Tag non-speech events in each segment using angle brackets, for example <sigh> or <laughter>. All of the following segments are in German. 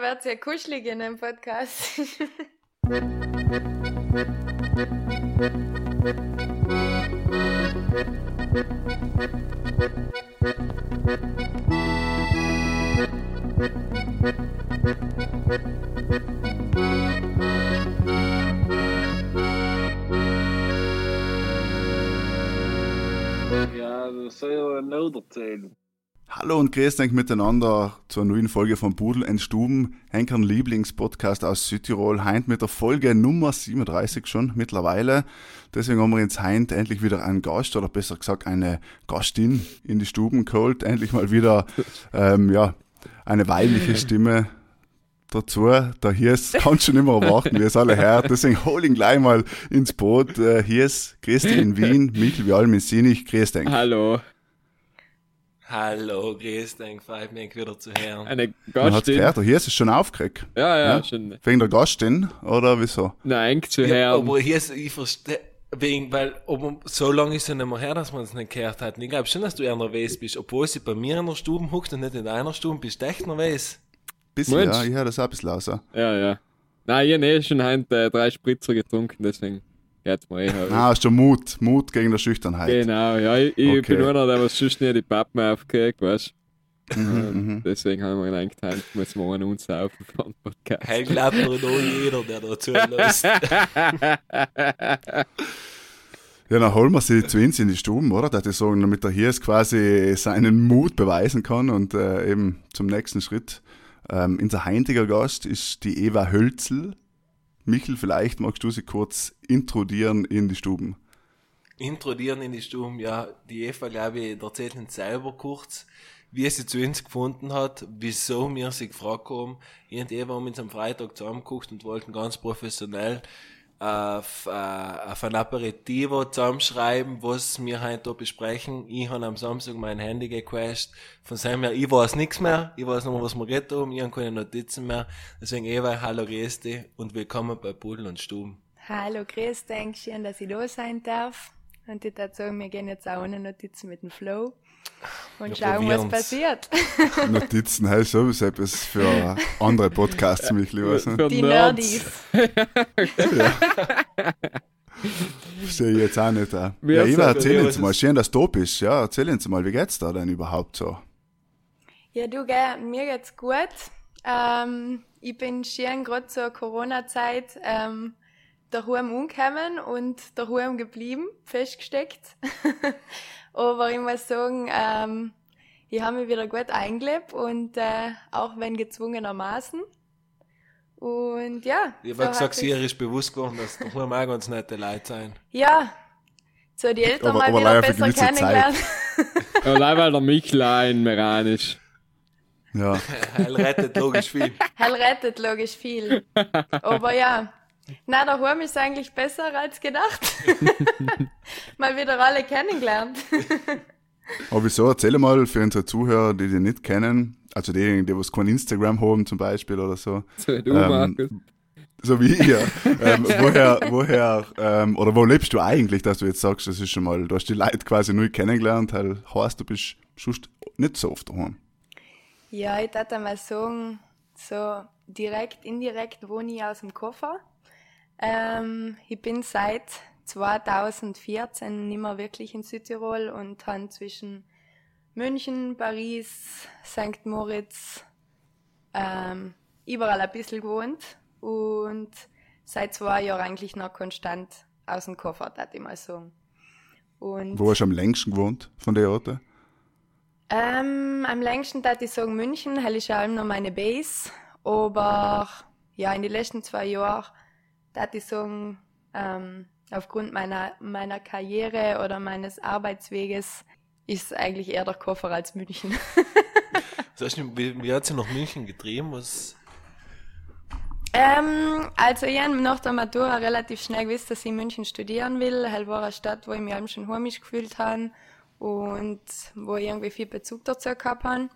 wird sehr kuschelig in dem Podcast. <laughs> Ja, soll ja noch erzählen. Hallo und grüßt euch miteinander zur neuen Folge von Pudel in Stuben, Henkern Lieblingspodcast aus Südtirol. Heint mit der Folge Nummer 37 schon mittlerweile. Deswegen haben wir uns heint endlich wieder einen Gast oder besser gesagt eine Gastin in die Stuben geholt. Endlich mal wieder, ähm, ja, eine weibliche Stimme dazu. Der Hies kann schon immer erwarten, wie es alle hört. Deswegen hol ihn gleich mal ins Boot. Äh, Hies, grüß dich in Wien. Michel, wie allem in Sinich, grüß dich. Hallo. Hallo, grüß dich, freut mich wieder zu hören. Eine Man hat Gastin. gehört, der Hies ist schon aufgeregt. Ja, ja, Ja? schon. Wegen der Gastin, oder wieso? Nein, zu Ja, hören. aber hier ist, ich verstehe, wegen, weil, ob, so lange ist es nicht mehr her, dass man es nicht gehört hat. Und ich glaube schon, dass du eher nervös bist, obwohl sie bei mir in der Stube huckt und nicht in deiner Stube, bist du echt nervös. Bisschen, Mensch. ja, ich höre das auch ein bisschen raus. Ja, ja. Nein, ich habe eh schon heute äh, drei Spritzer getrunken, deswegen geht's mir eh. Ah, hast du Mut, Mut gegen der Schüchternheit. Genau, ja, ich, ich Okay. bin einer, der was sonst nie die Pappen aufkriegt, weißt Mhm, du. Deswegen haben wir gedacht, heute müssen wir einen uns für den Podcast. Hey, glaubt nur noch jeder, der dazu lässt. <laughs> Ja, dann holen wir sie zu uns in die Stuben, oder? Dass ich sagen, damit er hier quasi seinen Mut beweisen kann und äh, eben zum nächsten Schritt. Ähm, unser heutiger Gast ist die Eva Hölzel. Michel, vielleicht magst du sie kurz introdieren in die Stuben. Introdieren in die Stube, ja, die Eva, glaube ich, erzählt uns selber kurz, wie sie zu uns gefunden hat, wieso wir sie gefragt haben. Ich und Eva haben uns am Freitag zusammengeguckt und wollten ganz professionell auf, äh, auf ein Aperitivo zusammenschreiben, was wir heute da besprechen. Ich habe am Samstag mein Handy gecrashed. Von seinem her, ich weiß nichts mehr. Ich weiß mehr, was wir geredet haben. Ich habe keine Notizen mehr. Deswegen Eva, hallo, grüß und willkommen bei Pudel und Stuben. Hallo, grüß dich, schön, dass ich da sein darf. Und ich würde sagen, wir gehen jetzt auch ohne Notizen mit dem Flow und schauen, was passiert. <laughs> Notizen, hey, sowieso etwas für andere Podcasts, weißt du? Für Die Nerds. Nerdys. <laughs> Verstehe ich jetzt auch nicht. Äh. Ja, aber- erzähl Ja, uns mal, schön, dass du bist. Ja, erzähl uns mal, wie geht's da denn überhaupt so? Ja, du, gell, mir geht's gut. Ähm, ich bin schön gerade zur Corona-Zeit ähm, daheim umgekommen und daheim geblieben, festgesteckt. <laughs> Aber ich muss sagen, ähm, ich habe mich wieder gut eingelebt und äh, auch wenn gezwungenermaßen. Und ja. Ich so habe gesagt, hat sie ist bewusst geworden, dass da auch ganz nette Leute sein. Ja, so die Eltern Aber- mal aber wieder besser kennengelernt. <laughs> <laughs> Ja, allein weil der Michel auch in Meran ist. Ja, <laughs> Heil rettet logisch viel. Hell rettet logisch viel. Aber ja, na, daheim ist eigentlich besser als gedacht. <laughs> mal wieder alle kennengelernt. <laughs> aber wieso? Erzähl mal für unsere Zuhörer, die dich nicht kennen, also diejenigen, die was kein Instagram haben zum Beispiel oder so, So wie du, Ähm, Markus. so wie ihr. <laughs> ähm, woher, woher, ähm, oder wo lebst du eigentlich, dass du jetzt sagst, das ist schon mal, du hast die Leute quasi neu kennengelernt, weil heißt, du bist sonst nicht so oft daheim. Ja, ich würde mal sagen, so direkt, indirekt wohne ich aus dem Koffer. Ähm, ich bin seit 2014 nicht mehr wirklich in Südtirol und habe zwischen München, Paris, St. Moritz, ähm, überall ein bisschen gewohnt und seit zwei Jahren eigentlich noch konstant aus dem Koffer, würde ich mal sagen. Und Wo hast du am längsten gewohnt von der Orte? ähm, am längsten würde ich sagen München, hell ist ja noch meine Base. Aber ja, in den letzten zwei Jahren würde ich sagen, ähm, aufgrund meiner, meiner Karriere oder meines Arbeitsweges ist eigentlich eher der Koffer als München. <laughs> Das heißt, wie, hat sie nach München getrieben? Was, ähm, also ich habe nach der Matura relativ schnell gewusst, dass ich in München studieren will. Hell war eine Stadt, wo ich mich schon heimisch gefühlt habe und wo ich irgendwie viel Bezug dazu gehabt habe.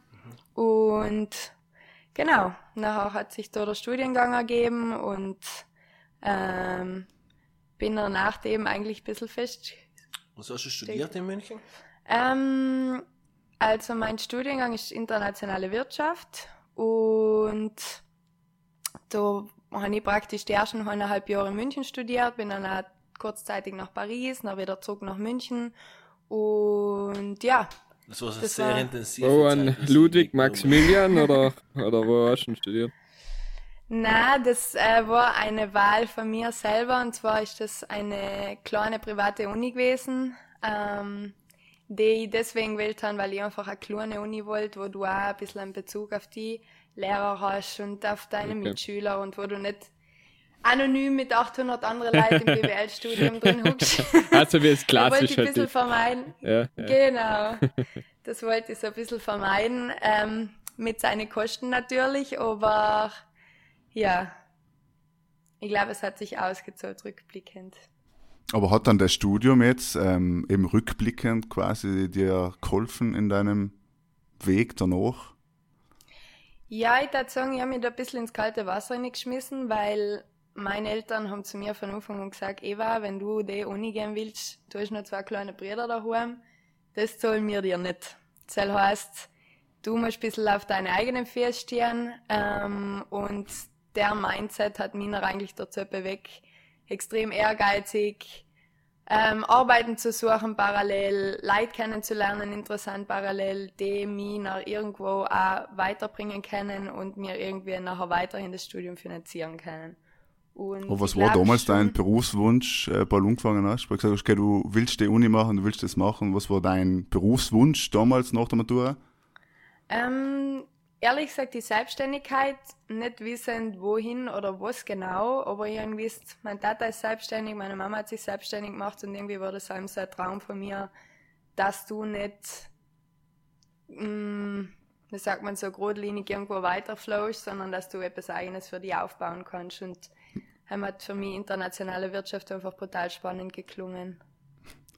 Und genau, nachher hat sich da der Studiengang ergeben und ähm, bin dann nach dem eigentlich ein bisschen fest. was hast du studiert in München? Ähm, also mein Studiengang ist internationale Wirtschaft und da habe ich praktisch die ersten eineinhalb Jahre in München studiert, bin dann auch kurzzeitig nach Paris, dann wieder zurück nach München. Und ja, Das war so Das sehr war- intensiv. Wo an Ludwig Maximilian oder, oder wo hast du denn studiert? Na, das äh, war eine Wahl von mir selber und zwar ist das eine kleine private Uni gewesen, ähm, die ich deswegen gewählt habe, weil ich einfach eine kleine Uni wollte, wo du auch ein bisschen einen Bezug auf die Lehrer hast und auf deine Okay. Mitschüler und wo du nicht anonym mit 800 anderen Leuten im <laughs> BWL-Studium drin huckst. <laughs> Also wie es Da wollte klassisch ich ein halt bisschen vermeiden. Ja, ja. Genau. <laughs> Das wollte ich so ein bisschen vermeiden. Ähm, mit seinen Kosten natürlich, aber ja. Ich glaube, es hat sich ausgezahlt rückblickend. Aber hat dann das Studium jetzt ähm, eben rückblickend quasi dir geholfen in deinem Weg danach? Ja, ich würde sagen, ich habe mich da ein bisschen ins kalte Wasser geschmissen, weil meine Eltern haben zu mir von Anfang an gesagt, Eva, wenn du die Uni gehen willst, du hast noch zwei kleine Brüder daheim, das zahlen wir dir nicht. Das heißt, du musst ein bisschen auf deine eigenen Füße stehen ähm, und der Mindset hat mich noch eigentlich dazu bewegt, extrem ehrgeizig, ähm, Arbeiten zu suchen parallel, Leute kennenzulernen, interessant parallel, die mich nach irgendwo auch weiterbringen können und mir irgendwie nachher weiterhin das Studium finanzieren können. Und Aber was war damals schon- dein Berufswunsch, äh, bei angefangen hast? Weil du gesagt hast, okay, du willst die Uni machen, du willst das machen. Was war dein Berufswunsch damals nach der Matura? Ähm, ehrlich gesagt, die Selbstständigkeit, nicht wissend wohin oder was genau, aber irgendwie ist, mein Tata ist selbstständig, meine Mama hat sich selbstständig gemacht und irgendwie war das einem so ein Traum von mir, dass du nicht, mh, wie sagt man so, geradlinig irgendwo weiterflowst, sondern dass du etwas Eigenes für dich aufbauen kannst und hat für mich internationale Wirtschaft einfach brutal spannend geklungen.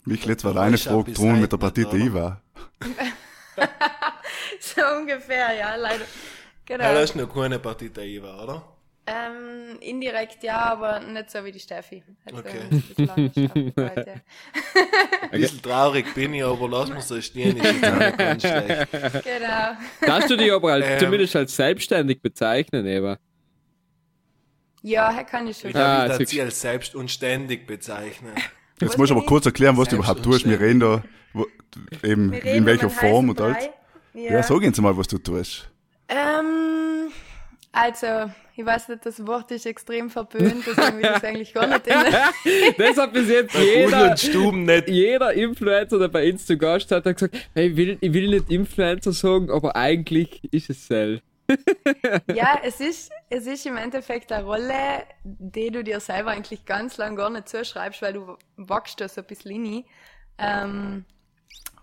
Du deine weißt ja, Frage drum mit der oder? IWA. <laughs> <laughs> <laughs> so ungefähr, ja, leider. Genau. Ja, das ist noch keine Partita IWA, oder? Ähm, indirekt ja, aber nicht so wie die Steffi. Also Okay. ein bisschen ja. <laughs> Ein bisschen traurig bin ich, aber lass mir so stehen, ist jetzt ganz schlecht. Genau. Darfst du dich aber als, Ähm. zumindest als selbstständig bezeichnen, Eva? Ja, kann ich schon. Ich Ah, darf sie als selbst und ständig bezeichnen. Jetzt musst du aber kurz erklären, was du überhaupt tust. Wir reden da, wo, eben, Wir in welcher Form und alles. Brei. Ja, sag uns mal, was du tust. Ähm, also, ich weiß nicht, das Wort ist extrem verpönt, deswegen will ich es eigentlich gar nicht in <laughs> Das hat bis jetzt jeder, jeder Influencer, der bei uns zu Gast hat, hat gesagt, hey, ich will, ich will nicht Influencer sagen, aber eigentlich ist es Cell. <laughs> Ja, es ist, es ist im Endeffekt eine Rolle, die du dir selber eigentlich ganz lang gar nicht zuschreibst, weil du wachst da so ein bisschen rein. Ähm,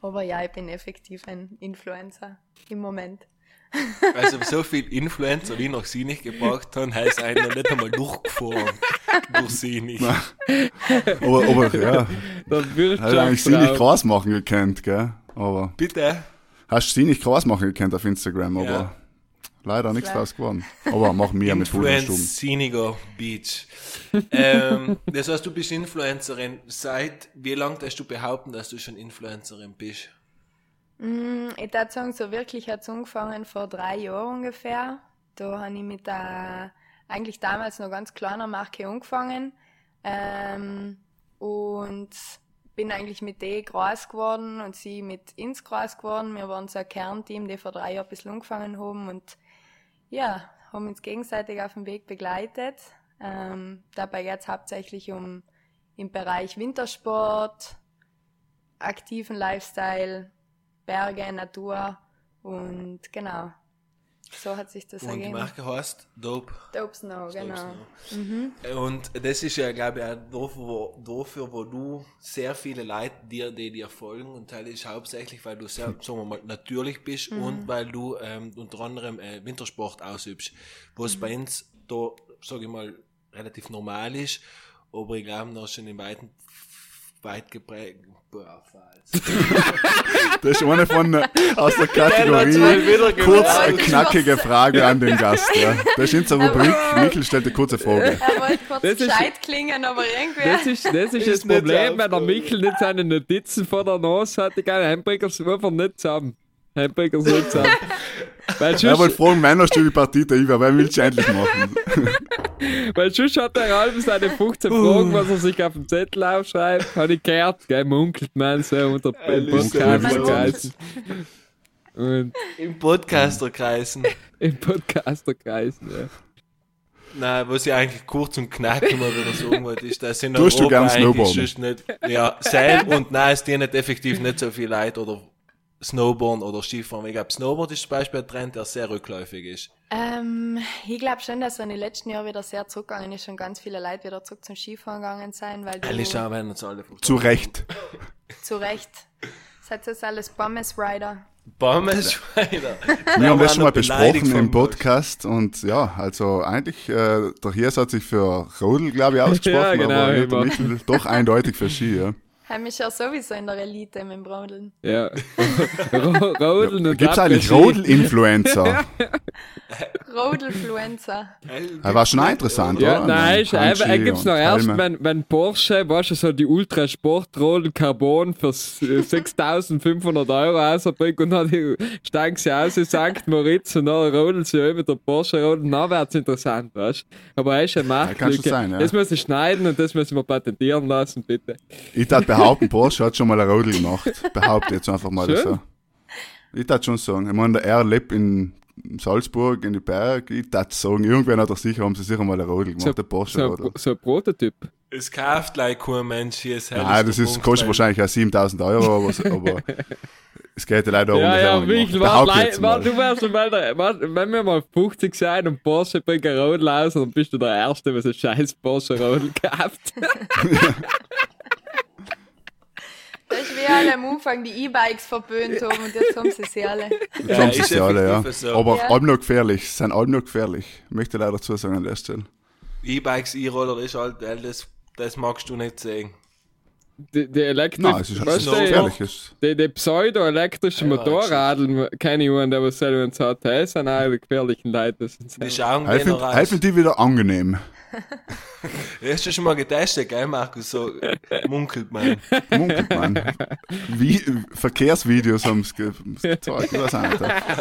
aber ja, ich bin effektiv ein Influencer im Moment. <laughs> Also so viel Influencer, wie noch sie nicht gebracht haben, heißt einen noch nicht einmal durchgefahren. durch sie nicht. Aber, aber ja, <laughs> Da wirst hat eigentlich sie nicht krass machen gekannt, gell? Aber Bitte? hast du sie nicht krass machen gekannt auf Instagram, aber Ja. Leider nichts Klar. draus geworden. Aber machen wir mit Fußstuben. Influenciniger Beach. ähm, das heißt, du bist Influencerin. Seit wie lang darfst du behaupten, dass du schon Influencerin bist? Mm, Ich würde sagen, so wirklich hat es angefangen vor drei Jahren ungefähr. Da habe ich mit der eigentlich damals noch ganz kleiner Marke angefangen. Ähm, und bin eigentlich mit denen groß geworden und sie mit ins groß geworden. Wir waren so ein Kernteam, die vor drei Jahren ein bisschen angefangen haben und ja, haben uns gegenseitig auf dem Weg begleitet. Ähm, dabei es hauptsächlich um im Bereich Wintersport, aktiven Lifestyle, Berge, Natur und genau. So hat sich das Und die ergeben. Marke heißt Dope. Dope Snow, genau. Snow. Und das ist ja, glaube ich, auch dafür wo, dafür, wo du sehr viele Leute dir, die dir folgen und Teil ist hauptsächlich, weil du sehr, sagen wir mal, natürlich bist und weil du ähm, unter anderem äh, Wintersport ausübst, was bei uns da, sage ich mal, relativ normal ist, aber ich glaube, noch schon in weiten, weit geprägt. Boah, falsch. <laughs> Das ist eine von äh, aus der Der Kategorie wieder kurz eine knackige Frage an den Gast. Ja. Das ist unsere Rubrik. Michael stellt eine kurze Frage. Er wollte kurz Das ist- gescheit klingen, aber irgendwie. Das ist, das ist, das nicht Problem, wenn der. Michel nicht seine Notizen vor der Nase hat, die geile Einbrecher einfach nicht zusammen. Hamburger so zusammen. <laughs> Weil Er wollte fragen, du die Partie da über, wer willst du endlich machen? <laughs> weil sonst hat der Ralf seine 15 Fragen, was er sich auf dem Zettel aufschreibt. Habe ich gehört, gell, munkelt man so unter im munkelt. Podcastkreisen. Und Im Podcasterkreisen. im Podcasterkreisen, ja. Nein, was ich eigentlich kurz und knackig mal wieder sagen wollte, ist, dass in Tust du Europa gern eigentlich nicht, ja, sein und nein, es dienen effektiv nicht so viel Leute oder Snowboarden oder Skifahren. Ich glaube, Snowboard ist zum Beispiel ein Trend, der sehr rückläufig ist. Ähm, ich glaube schon, dass er in den letzten Jahren wieder sehr zurückgegangen ist und ganz viele Leute wieder zurück zum Skifahren gegangen sein, weil du Alle schauen, wenn uns alle Zu Recht. <laughs> zu Recht seid jetzt alles Pommes Rider. Pommes Rider. Wir haben das schon mal besprochen im Podcast und ja, also eigentlich, äh, der Hirs hat sich für Rodel, glaube ich, <laughs> ausgesprochen, Ja, genau, aber doch eindeutig für Ski, ja. Heim ist ja sowieso in der Elite mit dem Brodeln. Ja. <laughs> Ro- Rodeln und Gibt es eigentlich. Rodel-Influencer? <laughs> Rodelfluencer. Das war schon auch interessant, Ja, oder? nein, ist einfach, er gibt's noch erst, wenn, wenn Porsche, weißt du, so die Ultra Sport Roll Carbon für s- äh, <laughs> 6500 Euro rausbringt und dann die- steigen sie aus in St. Moritz und dann rodeln sie über der Porsche Rodeln, dann wird's interessant, weißt du. Aber er ist eine kann schon sein, ja. Das muss ich schneiden und das müssen wir patentieren lassen, bitte. Ich tat behaupten, Porsche hat schon mal ein Rodel gemacht. Behaupte jetzt einfach mal Schön. so. Ich tat schon sagen. Ich meine, er lebt in Salzburg, in die Berg. Ich tat sagen, irgendwann hat er sicher, haben sie sicher mal ein Rodel gemacht, der Porsche So, Rodel. so ein Prototyp. Es kauft like kein Mensch hier. ist Nein, das der ist, kostet wahrscheinlich auch 7000 Euro, aber, aber <laughs> es geht ja leider um Ja, ja, gemacht. warte, warte, mal. du wärst mal der, warte, wenn wir mal 50 sein und Porsche bringt ein Rodel aus, dann bist du der Erste, was ein scheiß Porsche Rodel kauft. <laughs> <laughs> Ist alle am Anfang die E-Bikes verböhnt haben und jetzt haben sie sie alle. Das haben sie ist ja alle, ja. so. Aber Ja. allem noch gefährlich, sie sind allem noch gefährlich. Möchte leider dazu sagen an der Stelle. E-Bikes, E-Roller ist halt, weil das, das magst du nicht sehen. Die, die Elektrik, Nein, es ist halt weißt so. Es- die, die pseudo-elektrischen Ja, Motorradeln, keine Ahnung, der was selber uns hat, das sind alle die gefährlichen Leute. Das sind Helfen, helfen die wieder angenehm. <laughs> Hast du schon mal getestet, gell, Markus? So munkelt man. Munkelt man. Wie, Verkehrsvideos haben es ge- gezeigt. Nicht.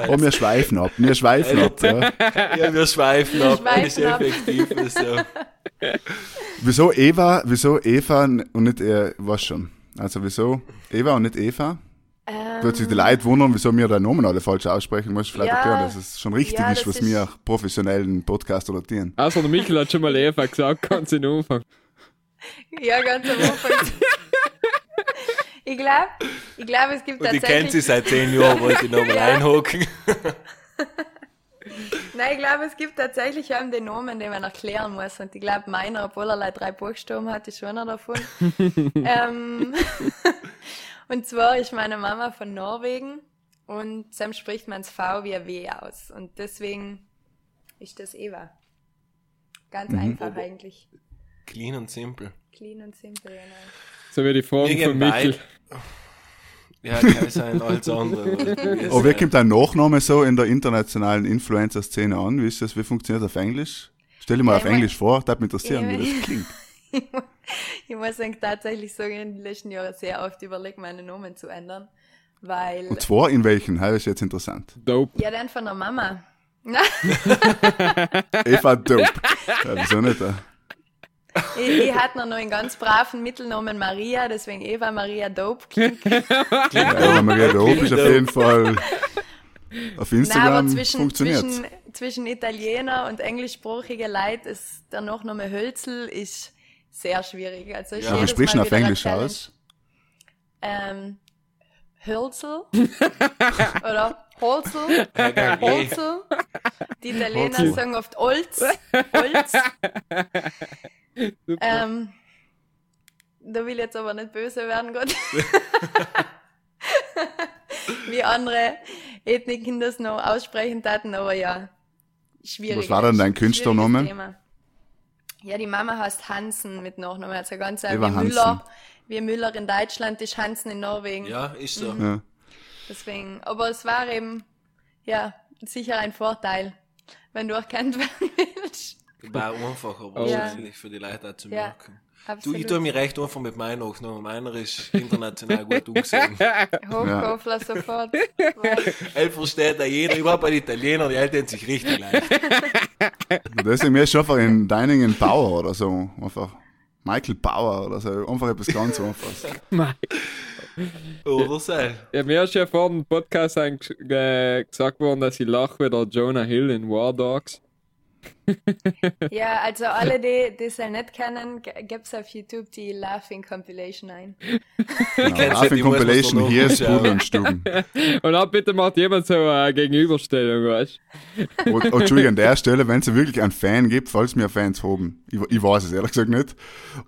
Oh, wir schweifen ab. Wir schweifen ab. Ja. Ja, wir schweifen ab. Das ist schweifen ab. effektiv so. Wieso Eva, wieso Eva und nicht er, was schon? Also wieso Eva und nicht Eva? Ähm, Wird sich die Leute wundern, wieso wir deinen Namen alle falsch aussprechen. Musst du vielleicht Ja. erklären, dass es schon richtig Ja, ist, was ist- wir professionellen Podcaster notieren. Außer der Michael hat schon mal Eva gesagt, ganz in Anfang. Ja, ganz am Anfang. ich glaube, ich glaub, es gibt Und ich kennt tatsächlich. sie seit zehn Jahren, wollte ich nochmal <laughs> einhocken. Nein, ich glaube, es gibt tatsächlich einen den Namen, den man erklären muss. Und ich glaube, meiner, obwohl er drei Buchstaben hat, ist schon einer davon. <laughs> ähm, und zwar ist meine Mama von Norwegen und Sam spricht man das V wie ein W aus. Und deswegen ist das Eva. Ganz einfach eigentlich. Clean und simpel. Clean und simpel, genau. So wie die Fragen von Irgendwann- Michael. Ja, kann sein, alles andere. <laughs> Aber wie kommt dein Nachname so in der internationalen Influencer-Szene an? Wie ist das? Wie funktioniert das auf Englisch? Stell dir mal Ja, auf Englisch vor, das würde mich interessieren, Ja, wie das klingt. <laughs> <laughs> Ich muss sagen, tatsächlich sagen, in den letzten Jahren sehr oft überlegt, meine Namen zu ändern. Weil, Und zwar in welchen? Das ist jetzt interessant. Dope. ja, dann von der Mama. <laughs> Eva Dope. Ja, wieso nicht? äh? ich, ich hatte noch einen ganz braven Mittelnamen Maria, deswegen Eva Maria Dope. Klingt Ja, Eva Maria Dope ist auf jeden Fall auf Nein, Instagram aber zwischen, funktioniert. zwischen, zwischen Italiener und englischsprachige Leute ist der Nachname Hölzel ist sehr schwierig. Also ist Ja, du Mal auf Englisch aus? Ähm, Hölzel <laughs> oder Holzel. Holzel. Die Italiener Holzel. sagen oft Olz, Olz. ähm, da will ich jetzt aber nicht böse werden, Gott. <laughs> Wie andere Ethniken das noch aussprechen taten, aber ja, schwierig. Was war denn dein Künstlername? Ja, die Mama heißt Hansen mit Nachnamen, also ganz Hansen. Müller. Wie Müller in Deutschland ist Hansen in Norwegen. Ja, ist so. Ja. Deswegen, aber es war eben, ja, sicher ein Vorteil, wenn du erkannt werden <laughs> willst. War einfacher wahrscheinlich für die Leute auch zu Ja. Merken. Du, Absolut. ich tue mich recht einfach mit meiner aufgenommen. Meiner ist international gut umgesehen. <laughs> Hochkofler sofort. <laughs> Weil- Er versteht da jeder, überhaupt bei Italiener, die halten sich richtig leicht. <laughs> Deswegen mir ist einfach in Deiningen Bauer oder so. Einfach Michael Bauer oder so. Einfach etwas ganz einfaches. Oder so. Ja, mir ist ja vor dem Podcast äh, gesagt worden, dass ich lache wie der Jonah Hill in War Dogs. <laughs> Ja, also alle, die das ja nicht kennen, gibt's auf YouTube die Laughing Compilation ein. Genau, Laughing du, Compilation, hier ist. Pudel und Stuben. <laughs> Und dann bitte macht jemand so eine Gegenüberstellung, weißt Und, und Entschuldigung, an der Stelle, wenn es wirklich einen Fan gibt, falls mir Fans haben, ich, ich weiß es ehrlich gesagt nicht,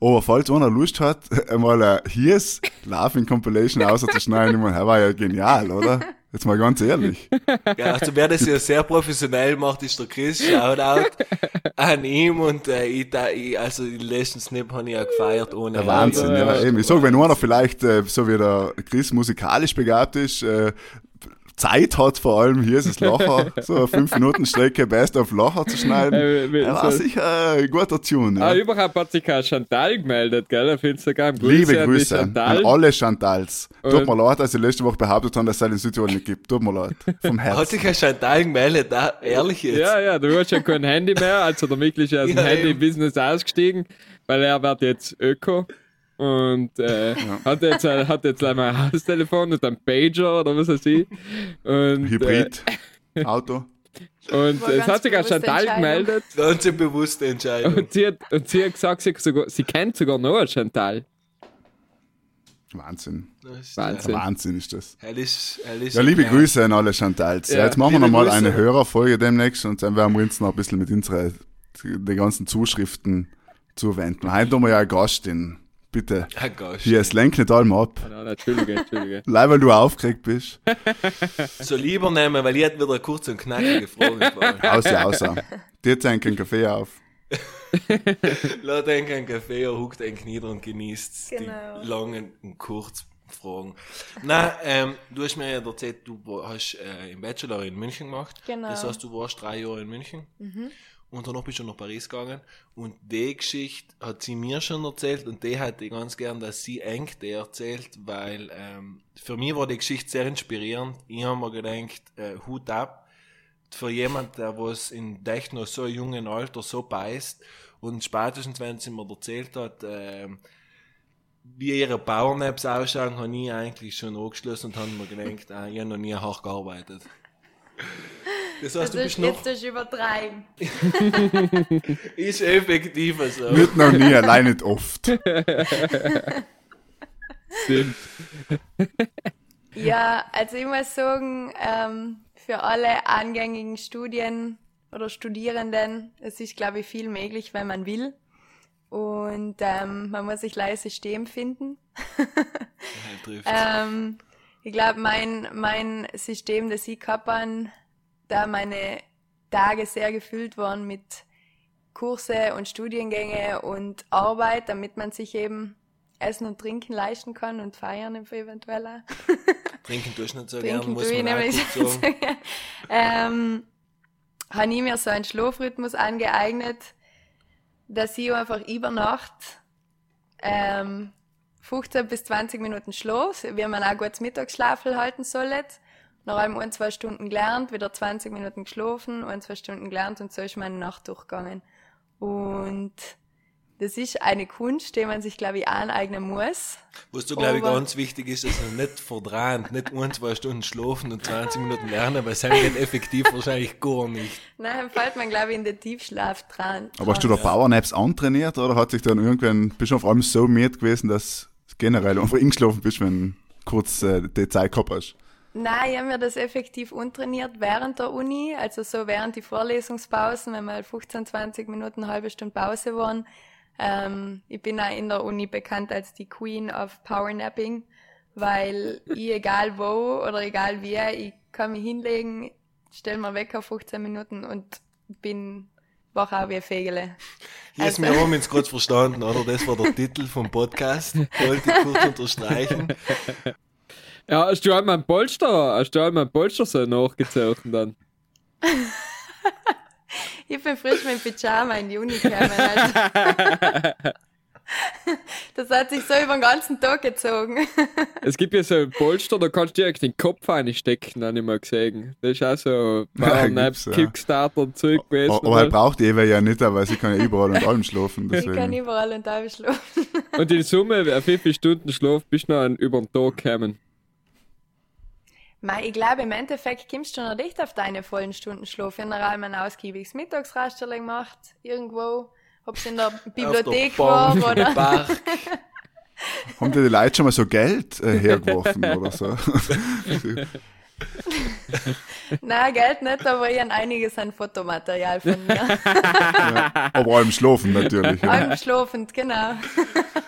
aber falls einer Lust hat, <laughs> einmal ein Here's Laughing Compilation auszuschneiden, ich meine, das war ja genial, oder? Jetzt mal ganz ehrlich. <laughs> Ja, also wer das ja sehr professionell macht, ist der Chris. Shoutout an ihm und äh, ich, da, ich, also den letzten Snap habe ich ja gefeiert ohne Der Wahnsinn, Ende. ja. Eben. Ich sag, wenn einer vielleicht, äh, so wie der Chris musikalisch begabt ist, äh, Zeit hat vor allem, hier ist es Lacher, <laughs> so eine 5 Minuten Strecke Best of Lacher zu schneiden. Äh, wie- Er war so- sicher ein guter Tune. Ah, Ja. überhaupt hat sich auch Chantal gemeldet, gell, auf Instagram. Grüße Liebe an Grüße an Chantal. alle Chantals. Tut Und- mir leid, dass ich letzte Woche behauptet habe, dass es in Südtirol nicht gibt. Tut mir leid. Vom Hat Herzen. sich ein Chantal gemeldet, da, ehrlich jetzt. Ja, ja, du hast ja kein Handy mehr, also der Mikl ist <laughs> ja aus dem Ja, Handy-Business ausgestiegen, weil er wird jetzt Öko und äh, hat jetzt äh, hat jetzt einmal ein Haustelefon und ein Pager oder was weiß ich. Und, Hybrid. Auto. Äh, und War es hat sich auch Chantal gemeldet Ganz eine bewusste Entscheidung. und sie hat, und sie hat gesagt, sie, sogar, sie kennt sogar noch eine Chantal. Wahnsinn. Das ist, Wahnsinn. Wahnsinn ist das. Hell ist, hell ist Ja, liebe Grüße an alle Chantals. Ja, Ja, jetzt machen wir nochmal eine Hörerfolge demnächst und dann werden wir uns noch ein bisschen mit unseren, die ganzen Zuschriften zuwenden. Heute haben wir ja einen Gast, den, bitte, Ah, gosh. hier, es lenkt nicht allem ab. Nein, Entschuldige, Entschuldige. <laughs> Leider, weil du aufgeregt bist. <laughs> So lieber nehmen, weil ich hätte wieder kurz und knackige Frage <laughs> gefragt. Außer, außer. Dir trinken einen Kaffee auf. Lass den einen Kaffee, er huckt einen nieder und genießt Genau. die langen und kurzen Fragen. Na, ähm, du hast mir ja erzählt, du hast äh, im Bachelor in München gemacht. Genau. Das heißt, du warst drei Jahre in München. Und danach bist du nach Paris gegangen. Und die Geschichte hat sie mir schon erzählt und die hätte ich ganz gern, dass sie eng die erzählt, weil ähm, für mich war die Geschichte sehr inspirierend. Ich habe mir gedacht, äh, Hut ab für jemand, der was in echt noch so jungen Alter so beißt und spätestens, wenn sie mir erzählt hat, ähm, wie ihre Powernaps ausschauen, habe ich eigentlich schon angeschlossen und habe mir gedacht, ah, ich habe noch nie hart gearbeitet. <laughs> Das heißt, Das du ist bist noch, jetzt das übertreiben. <laughs> ist effektiver so. Nicht noch nie, allein nicht oft. Stimmt. Ja, also ich muss sagen, ähm, für alle angängigen Studien oder Studierenden, es ist, glaube ich, viel möglich, wenn man will. Und ähm, man muss sich leider System finden. Ja, <laughs> trifft. Ähm, ich glaube, mein, mein System, das ich habe, da meine Tage sehr gefüllt waren mit Kurse und Studiengänge und Arbeit, damit man sich eben Essen und Trinken leisten kann und feiern eventuell auch. <laughs> Trinken tust du nicht so gern, Trinken muss ich man auch gut so ähm, habe ich mir so einen Schlafrhythmus angeeignet, dass ich einfach über Nacht ähm, 15 bis 20 Minuten Schlaf, wie man auch gutes Mittagsschlafel halten soll. Nach einem ein, zwei Stunden gelernt, wieder 20 Minuten geschlafen, ein, zwei Stunden gelernt und so ist meine Nacht durchgegangen. Und das ist eine Kunst, die man sich, glaube ich, aneignen muss. Was du, glaube ich, ganz wichtig ist, dass man nicht verdrängt, nicht ein, zwei Stunden schlafen und 20 Minuten lernen, weil es geht effektiv wahrscheinlich gar nicht. Nein, dann fällt man, glaube ich, in den Tiefschlaf dran. Aber hast du da Powernaps antrainiert oder hat sich dann irgendwann, bist du auf allem so müde gewesen, dass du generell einfach eingeschlafen bist, wenn du kurz äh, die Zeit gehabt hast? Nein, ich habe mir das effektiv untrainiert während der Uni, also so während die Vorlesungspausen, wenn mal 15, 20 Minuten, eine halbe Stunde Pause waren. Ähm, ich bin auch in der Uni bekannt als die Queen of Powernapping, weil ich egal wo oder egal wie, ich kann mich hinlegen, stell mir Wecker 15 Minuten und bin wach auch wie ein Fegele. Jetzt, Also- wir haben uns gerade verstanden, oder? Das war der Titel vom Podcast. <laughs> Wollte ich kurz unterstreichen. Ja, hast du einmal einen Polster, hast du einmal einen Polster so nachgezogen dann? <laughs> Ich bin frisch mit dem Pyjama in die Uni gekommen. Also. <laughs> Das hat sich so über den ganzen Tag gezogen. <laughs> Es gibt ja so ein Polster, da kannst du direkt den Kopf einstecken, habe ich mal gesehen. Das ist auch so Powernaps, ja. Kickstarter-Zeug gewesen. Aber er braucht Eva ja nicht, weil sie kann ja überall und allem schlafen. Ich kann Deswegen. überall und da schlafen. Und in Summe, auf wie viele Stunden Schlaf bist du noch über den Tag gekommen? Mei, ich glaube, im Endeffekt kommst du noch nicht auf deine vollen Stunden Schlaf. Ich habe einmal ein ausgiebiges Mittagsrasterl gemacht, irgendwo. Hab's in der Bibliothek der war oder. Park. Haben dir die Leute schon mal so Geld äh, hergeworfen oder so? <laughs> <laughs> Nein, Geld nicht, aber ich habe einiges an Fotomaterial von mir. ja. Aber allem schlafen natürlich. Ja. Allem schlafend, genau.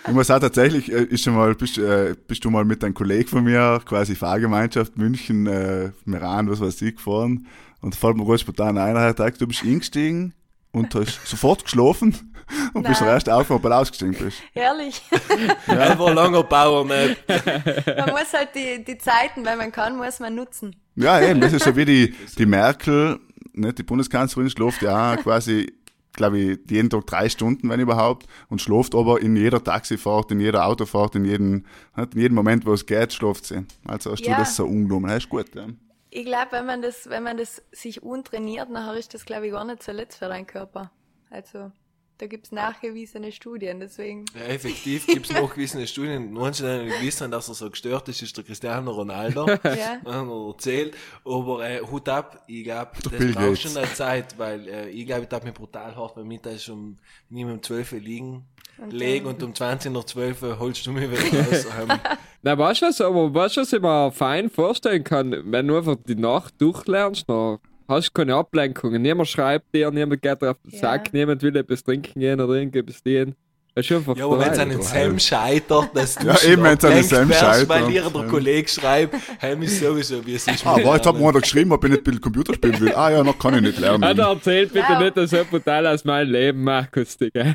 Ich muss auch tatsächlich, äh, ist schon mal, bist, äh, bist du mal mit einem Kollegen von mir, quasi Fahrgemeinschaft München, äh, Meran, was weiß ich, gefahren. Und da fällt mir ganz spontan ein, er hat gesagt, du bist eingestiegen und hast sofort geschlafen und bist Nein. erst aufgewacht, weil du ausgestiegen bist. <laughs> Herrlich. <laughs> Er war langer Bauer nicht. <laughs> Man muss halt die, die Zeiten, wenn man kann, muss man nutzen. Ja, eben, das ist so wie die, die Merkel, nicht, die Bundeskanzlerin schläft ja auch quasi, glaube ich, jeden Tag drei Stunden, wenn überhaupt, und schläft aber in jeder Taxifahrt, in jeder Autofahrt, in jedem, in jedem Moment, wo es geht, schläft sie. Also hast Ja. du das so umgenommen, das ist gut, ja. Ich glaube, wenn man das, wenn man das sich untrainiert, nachher ist das, glaube ich, gar nicht so letzt für deinen Körper. Also, da gibt's nachgewiesene Studien, deswegen. Ja, effektiv gibt es nachgewiesene Studien. Nur schon gewiss haben, dass er so gestört ist, ist der Cristiano Ronaldo. <laughs> Ja. haben wir erzählt. Aber äh, Hut ab, ich glaube, das Bill braucht Gates. schon eine Zeit, weil äh, ich glaube, ich darf mich brutal hart, weil Mittag um, nicht mehr um 12 Uhr liegen, legen und um 20 nach 12 Uhr holst du mich wieder raus. <laughs> Ähm, Na, weißt du was, aber weißt du, was ich mir fein vorstellen kann, wenn du einfach die Nacht durchlernst, dann hast du keine Ablenkungen. Niemand schreibt dir, niemand geht dir auf den Ja. Sack, niemand will etwas trinken gehen oder irgendetwas dienen. Das ist einfach ja, aber wenn es an den Sam scheitert, dass du Ja, eben, wenn's an den Sam wärst, scheitert. Weil ihr der Ja. Kollege schreibt, heim ist sowieso, wie es ist. Ah, aber jetzt hat mir einer geschrieben, ob ich nicht ein bisschen Computer spielen will. Ah ja, noch kann ich nicht lernen. Alter, erzähl bitte Ja. nicht so brutal aus meinem Leben, Markus, <laughs> Digga. Ja,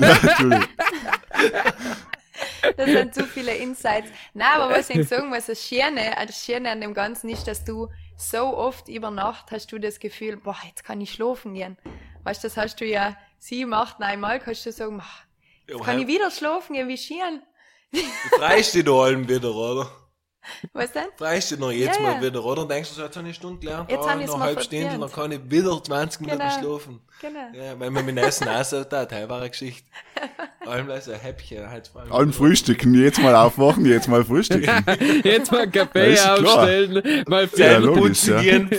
natürlich. Das sind zu viele Insights. Nein, aber was ich sagen muss, das Schöne, das Schöne an dem Ganzen ist, dass du so oft über Nacht hast du das Gefühl, boah, jetzt kann ich schlafen gehen. Weißt du, das hast du ja sieben, acht, neun Mal, kannst du sagen, boah, jetzt kann ich wieder schlafen gehen, wie schön. Du freust dich da allem wieder, oder? Was denn? Freust dich noch jetzt Ja, mal ja. wieder, oder? Denkst du, so, jetzt habe ich eine Stunde gelernt, Jetzt habe ich's noch eine halbe Stunde, dann kann ich wieder 20 Minuten Genau. schlafen. Genau. Ja, weil man mit dem Essen war eine Geschichte. <laughs> Allem so ein Häppchen, halt vor allem. Frühstücken, jetzt mal aufwachen, jetzt mal frühstücken. Jetzt mal einen Kaffee Ja, klar. aufstellen, mal Ja, Zähne logisch, putzen ja. gehen.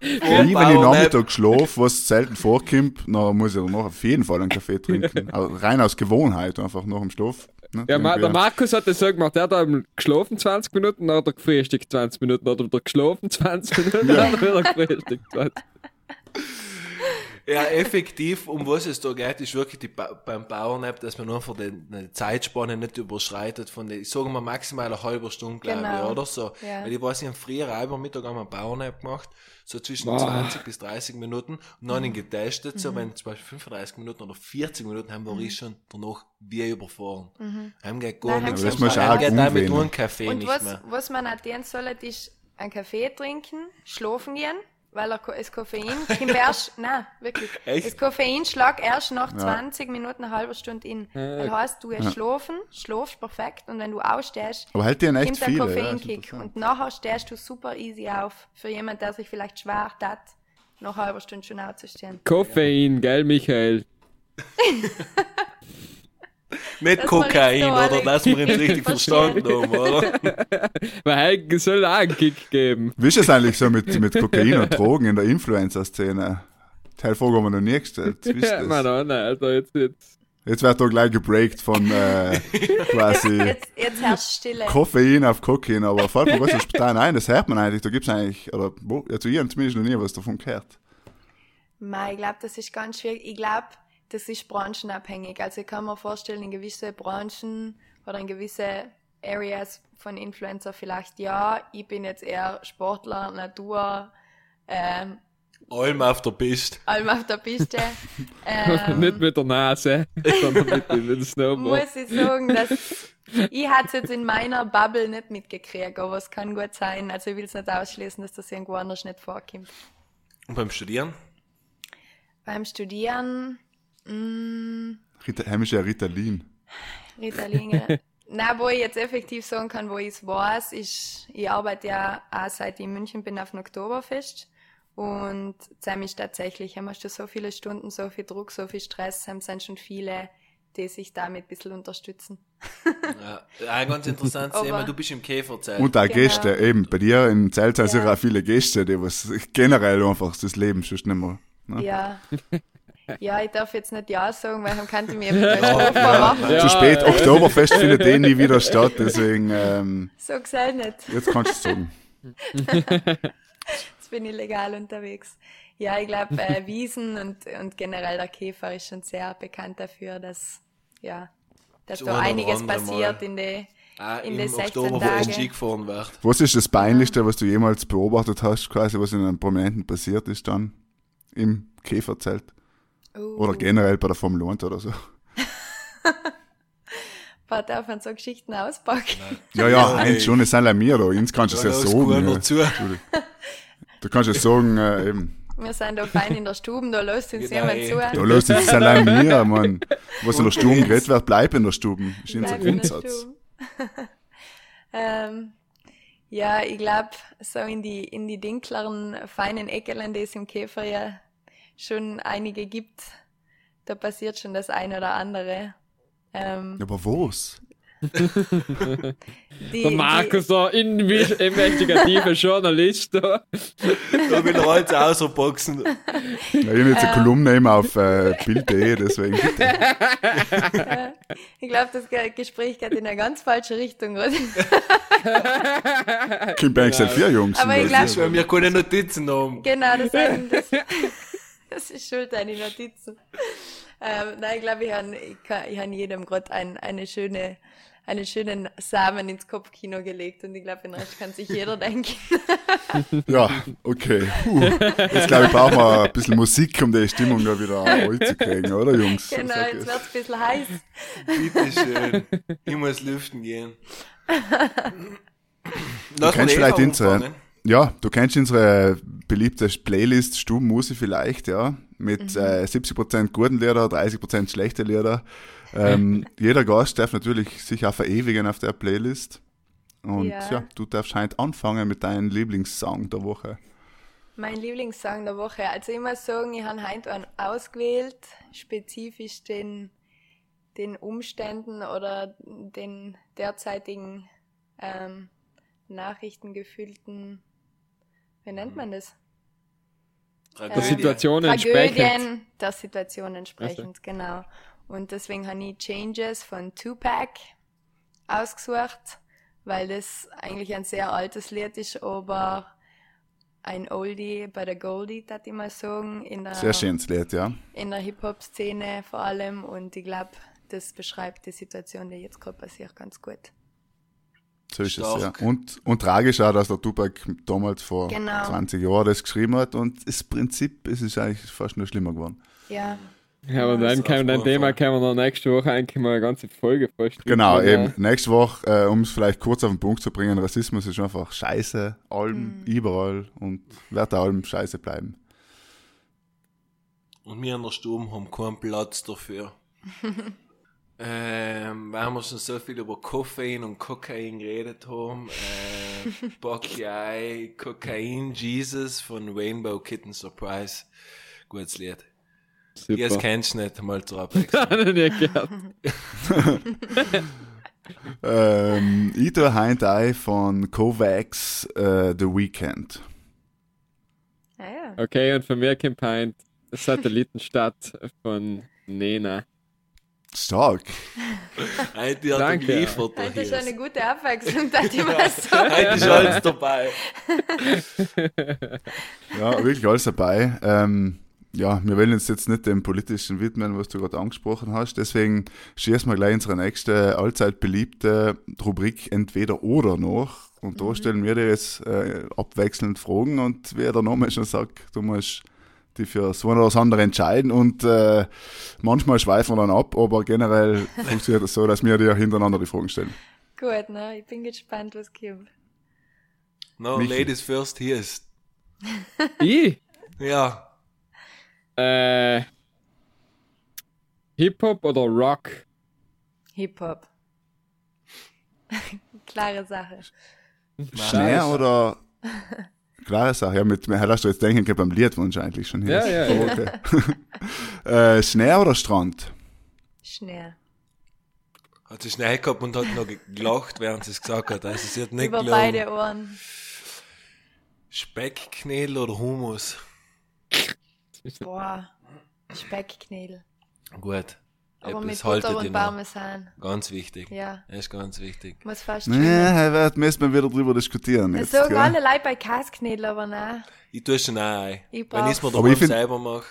Nie, wenn ich. Nachmittag schlafe, was selten vorkommt, dann muss ich danach auf jeden Fall einen Kaffee trinken. <laughs> Also rein aus Gewohnheit, einfach nach dem Schlaf. Ne? Ja, der Markus hat das so gemacht, der hat geschlafen 20 Minuten, dann hat er gefrühstückt 20 Minuten, hat er wieder geschlafen 20 Minuten, dann hat er wieder gefrühstückt 20 Ja, effektiv, um was es da geht, ist wirklich die ba beim Powernap, dass man einfach die, Zeitspanne nicht überschreitet von der, ich sage mal maximal eine halbe Stunde, glaube Genau. ich, oder so. Ja. Weil ich weiß, ich habe früher auch über Mittag einmal einen Powernap gemacht, so zwischen Boah. 20 bis 30 Minuten und dann habe ich ihn getestet, Mhm. so wenn zum Beispiel 35 Minuten oder 40 Minuten haben wir ich schon danach wie überfahren. Haben geht gar Nein, nichts. haben geht auch mit nur einem Kaffee Und nicht was, mehr. was man auch tun soll, ist einen Kaffee trinken, schlafen gehen, weil er, das Koffein kommt erst, <laughs> nein, wirklich. Echt? Das Koffein schlägt erst nach 20 Minuten, eine halbe Stunde in. Das heißt, du gehst schlafen, schlafst perfekt und wenn du ausstehst, Aber halt dir echt kommt der. Ja, Koffeinkick. interessant. und nachher stehst du super easy auf. Für jemand, der sich vielleicht schwer hat, nach einer halben Stunde schon aufzustehen. Koffein, gell, Michael? <laughs> <laughs> Nicht Das Kokain, oder? Dass wir ihn richtig verstanden haben, <laughs> oder? Weil Heike soll auch einen Kick geben. Wie ist es eigentlich so mit, mit Kokain und Drogen in der Influencer-Szene? Die Frage haben wir noch nie gestellt. Wie ist Ja, das? oh nein, Alter, jetzt, jetzt. Jetzt wird da gleich gebreakt von äh, <laughs> quasi Jetzt, jetzt herrscht Stille. Koffein auf Kokain, aber fällt mir was so spontan ein, das hört man eigentlich, da gibt's eigentlich, oder wo, also ich habe zumindest noch nie was davon gehört. Mei, ich glaube, das ist ganz schwierig. Ich glaube, das ist branchenabhängig. Also ich kann mir vorstellen, in gewisse Branchen oder in gewisse Areas von Influencer vielleicht, ja, ich bin jetzt eher Sportler, Natur, ähm, Allem auf der Piste. allem auf der Piste. <laughs> Ähm, Nicht mit der Nase, sondern mit, dem- mit dem Snowboard. muss ich sagen, dass ich hatte es jetzt in meiner Bubble nicht mitgekriegt, aber es kann gut sein. Also ich will es nicht ausschließen, dass das irgendwo anders nicht vorkommt. Und beim Studieren? Beim Studieren, mh, Rita, heimische Ritalin. Ritalin. <laughs> Na, wo ich jetzt effektiv sagen kann, wo ich es weiß, ist, ich arbeite ja auch seit ich in München bin auf dem Oktoberfest. Und Sam ist tatsächlich, haben du so viele Stunden, so viel Druck, so viel Stress, Sam sind schon viele, die sich damit ein bisschen unterstützen. <laughs> Ja, ein ganz interessantes Aber- Thema, du bist im Käferzelt. Und auch Genau. Gäste, eben. Bei dir im Zelt sind sicher Ja. auch viele Gäste, die was generell einfach das Leben schon nicht mehr. Ne? Ja. <laughs> Ja, ich darf jetzt nicht Ja sagen, weil dann kann ich mir <laughs> strafbar machen. Ja, Zu spät, ja. Oktoberfest findet eh nie wieder statt, deswegen, ähm, So gesagt nicht. jetzt kannst du sagen. Jetzt bin ich legal unterwegs. Ja, ich glaube, äh, Wiesen und, und generell der Käfer ist schon sehr bekannt dafür, dass, ja, dass So da einiges passiert Mal. in den Ah, in im den 16 Oktoberfest Tagen. Was ist das Peinlichste, was du jemals beobachtet hast, quasi, was in einem Prominenten passiert ist dann im Käferzelt? Uh, Oder generell bei der Formel 1 oder so? <laughs> paar darf man so Geschichten auspacken. Ja, ja, Hey. <laughs> eins schon, es sind ja mir da. Uns kannst du es ja sagen. Ja. Du kannst es sagen, äh, eben. Wir sind da fein in der Stube, da lässt uns Genau, jemand eh. zu. Ja, das ist allein mir, <laughs> Mann. Was in der Stube geredet wird, bleib in der Stube. Ist unser Bleib in der Grundsatz. Ähm, ja, ich glaube, so in die, in die dinkleren, feinen Eckelen, die es im Käfer ja schon einige gibt, da passiert schon das eine oder andere. Ähm, aber was? <laughs> die, Der Markus, der invi- investigative <laughs> Journalist da. Da will außerboxen. Ja, ich habe jetzt eine Kolumne immer auf äh, Bild.de, deswegen bitte. <laughs> Die, ich glaube, das Ge- Gespräch geht in eine ganz falsche Richtung. Oder? Kim Banks hat vier Jungs. Aber ich das glaub- ist- Weil wir keine Notizen haben. Genau, das, sind, das, das ist schuld an die Notizen. Ähm, nein, ich glaube, ich habe ich hab jedem gerade ein, eine schöne, einen schönen Samen ins Kopfkino gelegt und ich glaube, den Rest kann sich jeder denken. <laughs> Ja, okay. Puh. Jetzt glaube ich, brauchen wir ein bisschen Musik, um die Stimmung da wieder reinzukriegen, oder Jungs? genau, jetzt wird es ein bisschen heiß. Bitte schön. Ich muss lüften gehen. Lass kennst mal Eva vielleicht anfangen. Ja, du kennst unsere beliebte Playlist Stubenmusik vielleicht, ja, mit Mhm. äh, 70% guten Lieder, 30% schlechte Lieder. <laughs> Ähm, jeder Gast darf natürlich sich auch verewigen auf der Playlist. Und ja, Ja. du darfst halt anfangen mit deinem Lieblingssong der Woche. Mein Lieblingssong der Woche. Also muss sagen, ich habe heute einen ausgewählt, spezifisch den, den Umständen oder den derzeitigen ähm, nachrichtengefüllten, wie nennt man das? Der Tragödie. Situation entsprechend. Tragödien der Situation entsprechend, genau. Und deswegen habe ich Changes von Tupac ausgesucht, weil das eigentlich ein sehr altes Lied ist, aber ein Oldie bei der Goldie, das ich mal sagen, in der, Sehr schönes Lied, ja. in der Hip-Hop-Szene vor allem. Und ich glaube, das beschreibt die Situation, die jetzt gerade passiert, ganz gut. So ist es, ja. Stark. Und, und tragisch auch, dass der Tupac damals vor Genau. 20 Jahren das geschrieben hat und das Prinzip ist es eigentlich fast nur schlimmer geworden. Ja, Ja, aber dann kann dein Thema können wir noch nächste Woche eigentlich mal eine ganze Folge fast Genau, eben. Nächste Woche, äh, um es vielleicht kurz auf den Punkt zu bringen, Rassismus ist einfach scheiße, allem, überall und wird auch allem scheiße bleiben. Und wir in der Stube haben keinen Platz dafür. <laughs> ähm, weil wir schon so viel über Koffein und Kokain geredet haben. Äh, <laughs> Eye, Kokain Jesus von Rainbow Kitten Surprise. Gutes Lied. Super. Jetzt kennst du nicht, mal zur Abwechslung. <laughs> Nicht gehört. <laughs> Ähm, ich tue heute ein von Kovacs äh, The Weekend. ja, ja. Okay, und von mir kommt Pint Satellitenstadt von Nena. Stark. Heute <laughs> hat er Danke. geliefert. der Das ist eine gute Abwechslung, das ich mal <laughs> sagen. Heute ist alles dabei. Ja, wirklich alles dabei. Ähm, ja, wir wollen uns jetzt nicht dem politischen widmen, was du gerade angesprochen hast. Deswegen schießen wir gleich unsere nächste allzeit beliebte Rubrik Entweder oder noch. Und da stellen wir dir jetzt äh, abwechselnd Fragen und wie der Name schon sagt, du musst die für das eine oder das andere entscheiden und äh, manchmal schweifen wir dann ab, aber generell <laughs> funktioniert es so, dass wir dir hintereinander die Fragen stellen. Gut, ne? Ich bin gespannt, was kommt. No, Michi. Ladies first, hier ist. <laughs> Ich? Ja. Äh, Hip-Hop oder Rock? Hip-Hop. <laughs> Klare Sache. Schnee oder. Klare Sache, ja, mit mir hättest du jetzt denken können beim Liedwunsch eigentlich schon hier. Ja, ja, ja. Okay. <laughs> äh, Schnee oder Strand? Schnee. Hat sie schnell gehabt und hat noch gelacht, während sie es gesagt hat. Also sie hat nicht Über gelogen. beide Ohren. Speckknädel oder Hummus? Boah. Speckknädel. Gut. Aber mit Etwas haltet und. Parmesan. Ganz wichtig. Ja. Das ist ganz wichtig. Muss fast Nee, schwimmen. da müssen wir wieder drüber diskutieren. Jetzt, sagen gell? alle Leute bei Käsknädel, aber nein. Ich tue schon ein. Ich Wenn ich es mir daheim selber mache.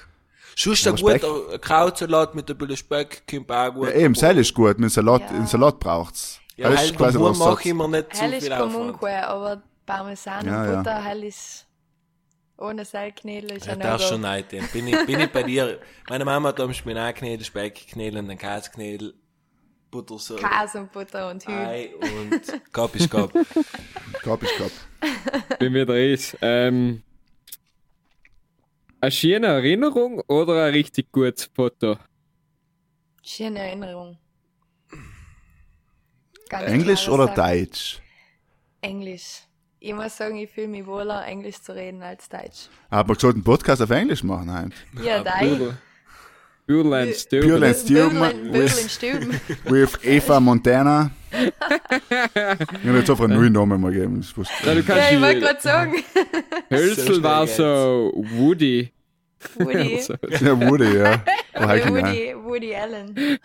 Sonst ein Aber Speck- guter Krautsalat mit ein bisschen Speck, kommt auch gut. Ja, eben, Seil ist gut, mit Salat, Ja. in Salat braucht's. Ja, halt ist quasi der mache ich mir nicht zu Hell ist viel Aufwand. Kommunque, aber Parmesan Ja, und ja. Butter, hell ist ohne Seilknädel ist Ja, ein das ist schon ja. Bin ich, bin ich bei dir. Meine Mama hat am Spinatknädel, Speckknädel und dann Käseknädel, Butter so. Käse und Butter und Hühn. Ei und Gab ist Gab. Gab ich gab. Bin wieder ist. Ähm, eine schöne Erinnerung oder ein richtig gutes Foto? Schöne Erinnerung. Ganz Englisch oder Sache. Deutsch? Englisch. Ich muss sagen, ich fühle mich wohler, Englisch zu reden als Deutsch. Hat man gesagt, einen Podcast auf Englisch machen heute? Ja, Dein. Pure- Pureland Stupid. Pureland Stew Bürgeln with, Stuben. <laughs> with Eva Montana. Ich habe jetzt einfach einen neuen Namen mal gegeben. Ja, du Ja, ich wollte gerade sagen. <laughs> Hölzel war so Woody. Woody. <laughs> So, Ja, Woody, ja. Oh, halt Woody. Woody, Allen. <laughs>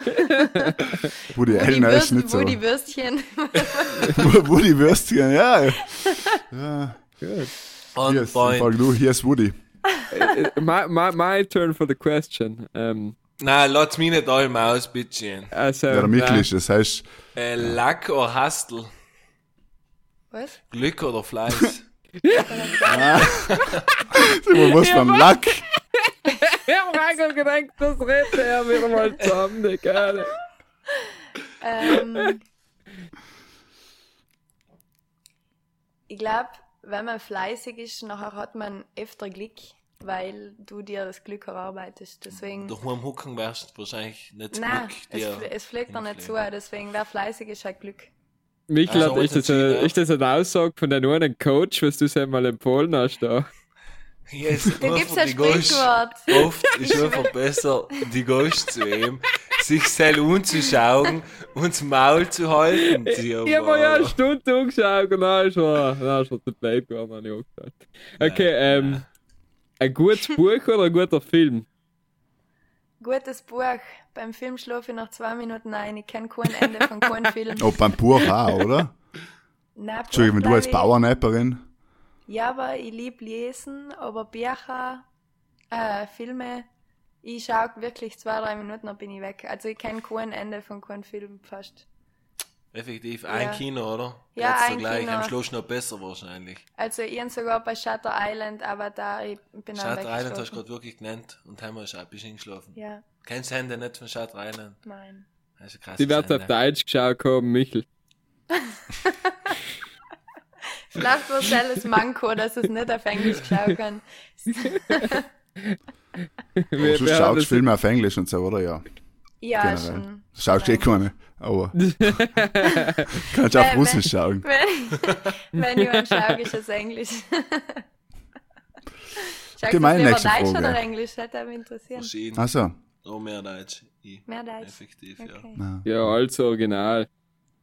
Woody Allen nicht so. Woody Würstchen. <laughs> Woody Würstchen, ja. On Hier ist, point. frag du, hier ist Woody. my, my, my turn for the question. Ähm, Nein, lass mich nicht allem aus, bitte. also, Ja, nein. ist, das heißt, Äh, Lack oder Hastel? Was? Glück oder Fleiß? <laughs> man muss beim Lack. <laughs> Ich hab eigentlich gedacht, das redet er wieder mal zusammen, die Geile. Ähm, ich glaube, wenn man fleißig ist, nachher hat man öfter Glück, weil du dir das Glück erarbeitest. Deswegen. Daheim hucken wärst du wahrscheinlich nicht so Nein, Glück es, dir. fl- es fliegt dir nicht zu, deswegen wer fleißig ist, hat Glück. Michael, Also, ist, das eine, ist das eine Aussage von deinem einen Coach, was du es einmal empfohlen hast? Da? Hier ist Da gibt's für ein. Sprichwort. Oft ist einfach besser, die Ghost zu ihm, sich selbst anzuschauen und das Maul zu halten. Ich habe mir ja eine Stunde angeschaut und dann ist er, dann ist er der Baby an mir angeschaut. Okay, ähm, ein gutes <laughs> Buch oder ein guter Film? Gutes Buch. Beim Film schlafe ich nach zwei Minuten ein. Ich kenne kein Ende von keinem <laughs> Film. Oh, beim Buch auch, oder? Nein, Buch Entschuldigung, wenn du als ich- Bauernapperin. Ja, aber ich liebe lesen, aber Bücher, äh, Filme, ich schaue wirklich zwei, drei Minuten, dann bin ich weg. Also ich kenne kein Ende von keinem Film fast. Effektiv, ein Ja. Kino, oder? Ja, Geht's ein gleich. Kino. Am Schluss noch besser wahrscheinlich. Also ich sogar bei Shutter Island, aber da ich bin Shutter Island hast du gerade wirklich genannt und haben wir schon ein bisschen geschlafen. Ja, Kennst du Hände nicht von Shutter Island? nein. Das ist ein krasses Die wird auf. Deutsch geschaut haben, Michael. <laughs> Vielleicht war es alles Manko, dass es nicht auf Englisch schauen kann. <laughs> Du schaust Filme auf Englisch und so, oder? Ja. Ja, Generell. schon. Schaust eh keine, aber. <laughs> Kannst auch auf Russisch schauen. <laughs> Wenn, wenn jemand schaut, ist es Englisch. Schaust Okay, du meine nächste Deutsch Frage. oder Englisch? Das würde mich interessieren. Verschieden. Achso. Noch mehr Deutsch. Ich. Mehr Deutsch. Effektiv, ja. Okay. Ja, alles original.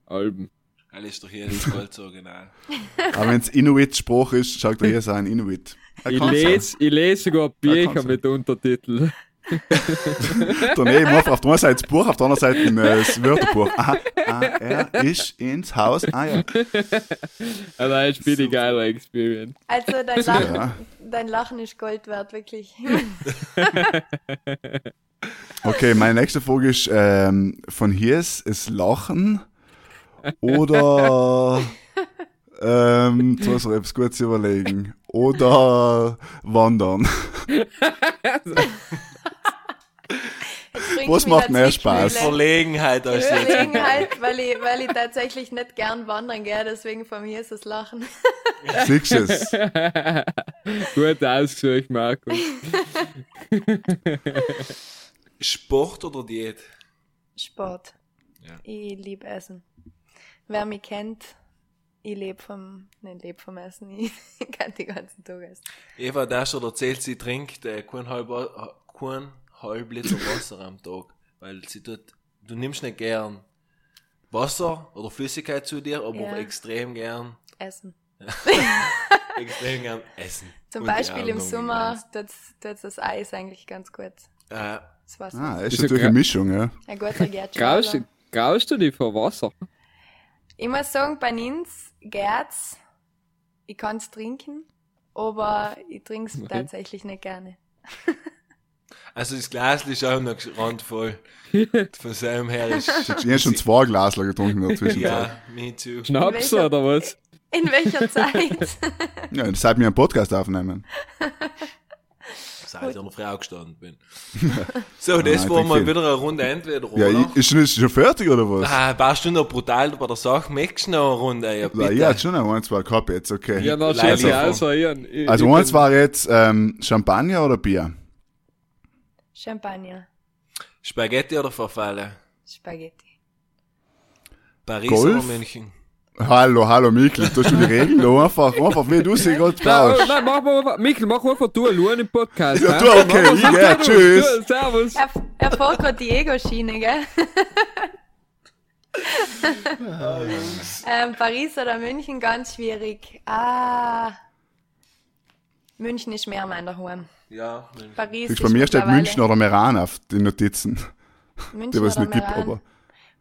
Alben. All ist doch hier das Goldsoriginal. <laughs> Aber wenn es Inuit-Spruch ist, schaut er hier sein Inuit. Er Ich lese ich lese sogar Bücher mit Untertiteln. <laughs> Daneben einfach auf der einen Seite das Buch, auf der anderen Seite äh, das Wörterbuch. Aha, ah, er ist ins Haus. Ah ja. Also, das ist die geile Experience. Also dein Lachen, Ja. dein Lachen ist Gold wert, wirklich. <laughs> Okay, meine nächste Frage ist, ähm, von hier ist es Lachen oder ähm, jetzt muss ich etwas Gutes überlegen. Oder Wandern. Was macht mehr Spaß? Verlegenheit als jetzt. Gelegenheit, weil ich, weil ich tatsächlich nicht gern wandern gehe, deswegen von mir ist das Lachen. Siehst du es? Gut ausgesucht, Markus. Sport oder Diät? Sport. Ja. Ich liebe Essen. Wer mich kennt, ich lebe vom, nicht lebe vom Essen, <laughs> ich kann den ganzen Tag essen. Eva hat auch schon erzählt, sie trinkt äh, kein, halb, kein halb Liter <laughs> Wasser am Tag. Weil sie tut, du nimmst nicht gern Wasser oder Flüssigkeit zu dir, aber Ja. extrem gern, Essen. <laughs> extrem gern essen. Zum Und die Beispiel im Sommer tut das Eis eigentlich ganz gut. Äh, Das Wasser. Ah, ist Ist natürlich eine Mischung, ja. Ein guter du- graust du dich vor Wasser? Ich muss sagen, bei uns geht's. Ich kann's trinken, aber ich trink's Okay. tatsächlich nicht gerne. <laughs> also das Glas ist auch noch randvoll. <laughs> Von seinem her ist. Ich habe schon zwei Glasler getrunken in der Zwischenzeit. Ja, me too. Schnaps welcher- oder was? In welcher Zeit? <laughs> Ja, seit wir einen Podcast aufnehmen. Seit ich eine Frau gestanden bin. <laughs> So, das nein, war mal wieder eine Runde entweder, Ja, oder? ich, ist schon, ist schon fertig oder was? Ah, warst du noch brutal bei der Sache? Möchtest du noch eine Runde? Ja, bitte. ich hatte schon ein, ein, zwei gehabt jetzt, okay. Ja, na, ich, also ich eins war jetzt ähm, Champagner oder Bier? Champagner. Spaghetti oder Verfalle? Spaghetti. Paris Golf? oder München? Hallo, hallo Mikl, du hast schon die Regeln einfach, einfach wie du sie gerade brauchst. nein, mach mal, Mikkel, mach einfach du allein im Podcast. Ja, du, okay, ich geh, du, tschüss. du, Servus. Er, er fährt gerade die Ego-Schiene, gell? ähm, Paris oder München, ganz schwierig. Ah. München ist mehr mein daheim. Ja, München. Paris bei mir steht München oder Meran auf den Notizen. München Der was oder nicht gibt, aber.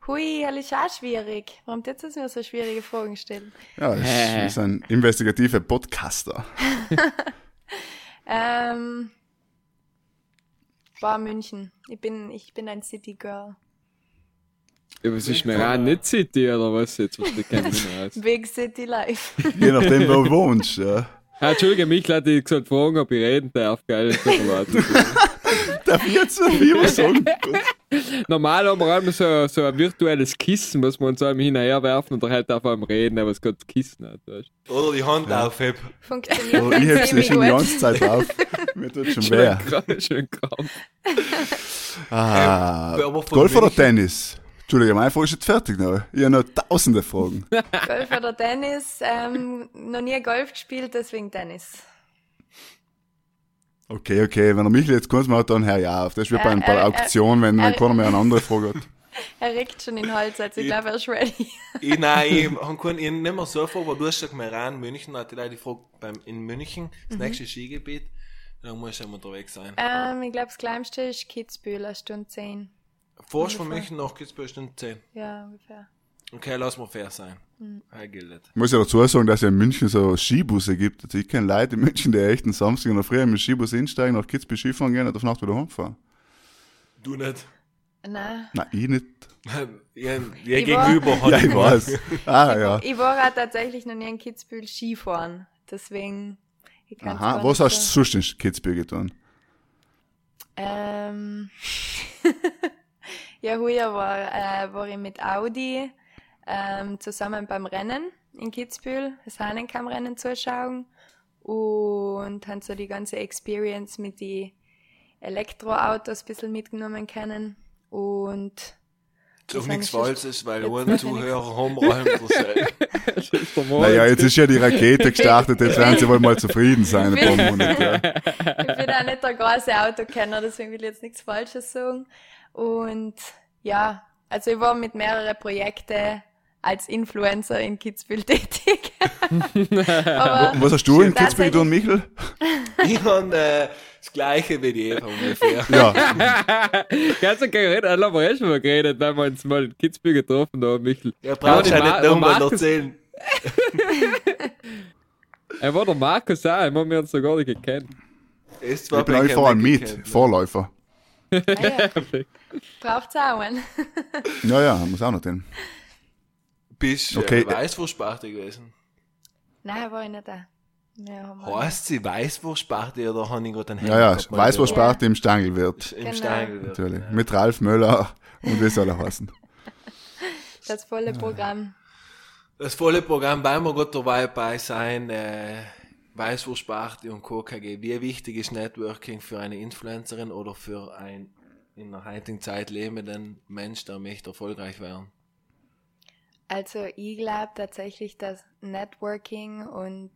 Hui, das ist auch schwierig. Warum tut es mir so schwierige Fragen stellen? Ja, das Hä? ist ein investigativer Podcaster. <laughs> Ähm, war München. Ich bin, ich bin ein City Girl. Ja, was ist mir auch nicht City oder was jetzt? Verstehe ich. Big City Life. <laughs> Je nachdem, wo du wohnst. Ja. Ah, Entschuldige, Mikkel hat dich gesagt, fragen, ob ich reden darf. Geil, das leid. <laughs> Darf ich jetzt wie was sagen? Normal haben wir immer so, so ein virtuelles Kissen, was wir uns einem hinterher werfen und er halt auf einem reden, aber es das Kissen hat. Weißt. Oder die Hand aufheben. Funktioniert Oh, ich heb's nicht schon die ganze Zeit auf. Mir tut schon <laughs> Schön, weh. krank, schön krank. Ah, Golf oder Tennis? Entschuldige, meine Frage ist jetzt fertig noch. Ich habe noch tausende Fragen. Golf oder Tennis? Ähm, noch nie Golf gespielt, deswegen Tennis. Okay, okay, wenn er mich jetzt kurz macht, dann hör ja auf. Das ist wie bei, Äh, bei der äh, Auktion, wenn, wenn äh, keiner mehr eine andere Frage hat. <laughs> Er regt schon den Hals, also ich glaube, er ist ready. Ich, nein, <laughs> ich keinen- ich nicht mehr so vor, weil du hast gesagt, Meran, München, hat die Leute gefragt, beim, in München, das Mhm. nächste Skigebiet, dann muss ich immer unterwegs sein. Ähm, ich glaube, das Kleinste ist Kitzbühel, eine Stunde zehn. Forst von. München nach Kitzbühel Stunde 10. Ja, ungefähr. Okay, lass mal fair sein. Mhm. Ich muss ja dazu sagen, dass es in München so Skibusse gibt. Also ich kenne Leute in München, die echt einen Samstag der Früh mit Skibus hinsteigen, nach Kitzbühel Skifahren gehen und auf Nacht wieder heimfahren. Du nicht. Nein. Nein, ich nicht. <laughs> Ja, ja Ich war- gegenüber hat <laughs> Ja, ich weiß. Ah, ja. Ich war auch tatsächlich noch nie in Kitzbühel Skifahren. Deswegen, ich kann's Aha, was hast du sonst in Kitzbühel getan? Ähm, <laughs> ja, heuer war, äh, war ich mit Audi ähm, zusammen beim Rennen in Kitzbühel, das Hahnenkammrennen zuschauen und haben so die ganze Experience mit die Elektroautos ein bisschen mitgenommen können und Doch nichts Falsches, weil ohne ich Zuhörer dasselbe. <laughs> Das ist. Naja, jetzt ist ja die Rakete gestartet, jetzt werden sie wohl mal zufrieden sein, ein paar Monate. Ja. ich bin auch nicht der große Autokenner, deswegen will ich jetzt nichts Falsches sagen. Und ja, also ich war mit mehreren Projekten als Influencer in Kitzbühel <laughs> tätig. Aber Was hast du in Kitzbühel getan, Michel? <laughs> ich habe äh, das gleiche wie die Eva ungefähr. Ja, <laughs> Ganz okay, reden, alle haben wir schon mal geredet, weil wir uns mal in Kitzbühel getroffen haben, Michel. Ja, brauchst Ja, nicht Ma- nochmal erzählen. Er war der Markus auch, den haben wir uns noch gar nicht gekannt. Es ich bin einfach ein mit, Vorläufer. ah, ja, braucht's auch einen. Ja, ja, muss auch noch den. Bist Okay. okay. äh, Weißwurstsparte gewesen. Nein, war ich nicht da. Ja, Heißt sie Weißwurstsparte oder habe ich gerade einen Ja, ja, mal Weißwurstsparte im Stangelwirt. Im Genau. Steigel. Natürlich. Mit Ralf Möller und wie soll er heißen? Das volle Programm. Das volle Programm, weil wir gerade dabei bei sein, äh, Weißwurstsparte und Co. KG. Wie wichtig ist Networking für eine Influencerin oder für ein in der heutigen Zeit lebenden Mensch, der möchte erfolgreich werden? Also ich glaube tatsächlich, dass Networking und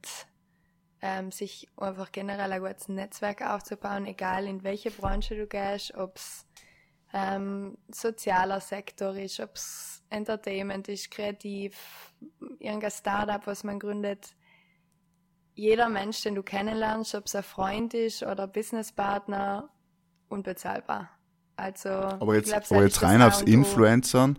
ähm, sich einfach generell ein gutes Netzwerk aufzubauen, egal in welche Branche du gehst, ob es ähm, sozialer Sektor ist, ob es Entertainment ist, kreativ, irgendein Startup, was man gründet. Jeder Mensch, den du kennenlernst, ob es ein Freund ist oder Businesspartner, unbezahlbar. Also, Aber jetzt, glaub, aber jetzt rein aufs. Influencern.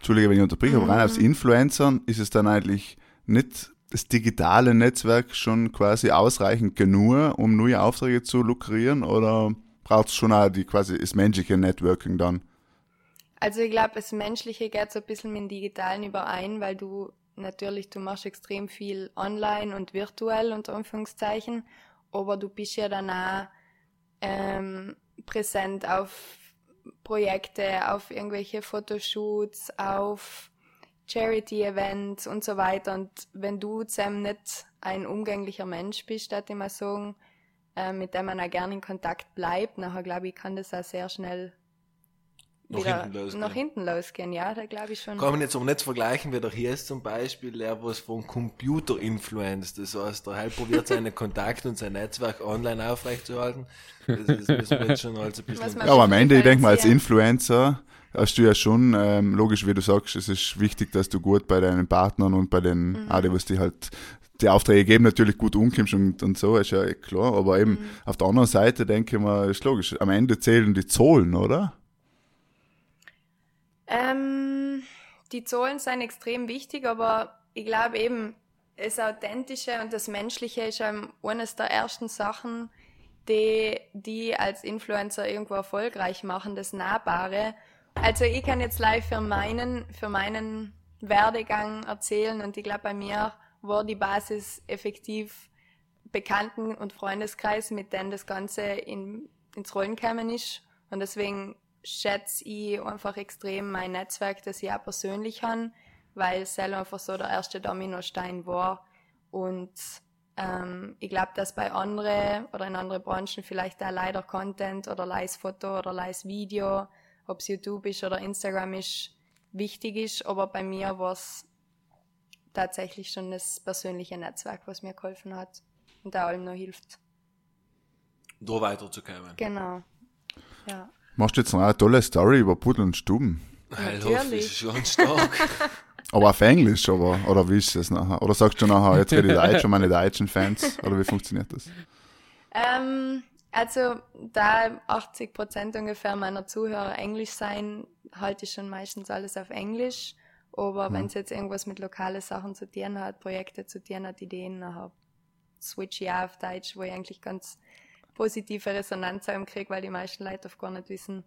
Entschuldige, wenn ich unterbreche, aber Mhm. rein aufs Influencern ist es dann eigentlich nicht das digitale Netzwerk schon quasi ausreichend genug, um neue Aufträge zu lukrieren oder braucht es schon auch die quasi das menschliche Networking dann? Also ich glaube, das Menschliche geht so ein bisschen mit dem Digitalen überein, weil du natürlich, du machst extrem viel online und virtuell unter Anführungszeichen, aber du bist ja dann auch ähm, präsent auf Projekte, auf irgendwelche Fotoshoots, auf Charity-Events und so weiter. Und wenn du zusammen nicht ein umgänglicher Mensch bist, ich mal sagen, äh, mit dem man auch gerne in Kontakt bleibt, nachher glaube ich, kann das auch sehr schnell Nach wieder hinten losgehen. nach hinten losgehen. Ja, da glaube ich schon. Kann man jetzt aber nicht vergleichen, wie der hier ist zum Beispiel, der was von Computer influenced. Das heißt, der halt probiert seine Kontakte und sein Netzwerk online aufrechtzuerhalten. Das, das müssen wir jetzt schon als ein Was bisschen. Ja, aber am Ende, ich denke mal, als. Influencer hast du ja schon, ähm, logisch, wie du sagst, es ist wichtig, dass du gut bei deinen Partnern und bei den, Mhm. die, was die halt die Aufträge geben, natürlich gut umkommst und, und so, ist ja eh klar. Aber eben Mhm. auf der anderen Seite denke ich mal, ist logisch, am Ende zählen die Zahlen, oder? Ähm, die Zahlen sind extrem wichtig, aber ich glaube eben, das Authentische und das Menschliche ist eines der ersten Sachen, die, die als Influencer irgendwo erfolgreich machen, das Nahbare. Also ich kann jetzt live für meinen, für meinen Werdegang erzählen und ich glaube, bei mir war die Basis effektiv Bekannten- und Freundeskreis, mit denen das Ganze in, ins Rollen gekommen ist. Und deswegen schätze ich einfach extrem mein Netzwerk, das ich auch persönlich habe, weil es selber einfach so der erste Dominostein war. Und ähm, ich glaube, dass bei anderen oder in anderen Branchen vielleicht auch leider Content oder leis Foto oder leis Video, ob es YouTube ist oder Instagram ist, wichtig ist. Aber bei mir war es tatsächlich schon das persönliche Netzwerk, was mir geholfen hat und da allem noch hilft. da weiterzukommen. Genau. Ja. Machst du jetzt noch eine tolle Story über Pudel und Stuben? Natürlich. Schon stark. <laughs> Aber auf Englisch, aber, oder wie ist das nachher? Oder sagst du nachher, jetzt rede ich Deutsch und meine deutschen Fans? Oder wie funktioniert das? Ähm, also, da 80 Prozent ungefähr meiner Zuhörer Englisch sein, halte ich schon meistens alles auf Englisch. Aber wenn es jetzt irgendwas mit lokalen Sachen zu tun hat, Projekte zu tun hat, Ideen, nachher switch ich auch auf Deutsch, wo ich eigentlich ganz positive Resonanz haben kriege, weil die meisten Leute oft gar nicht wissen,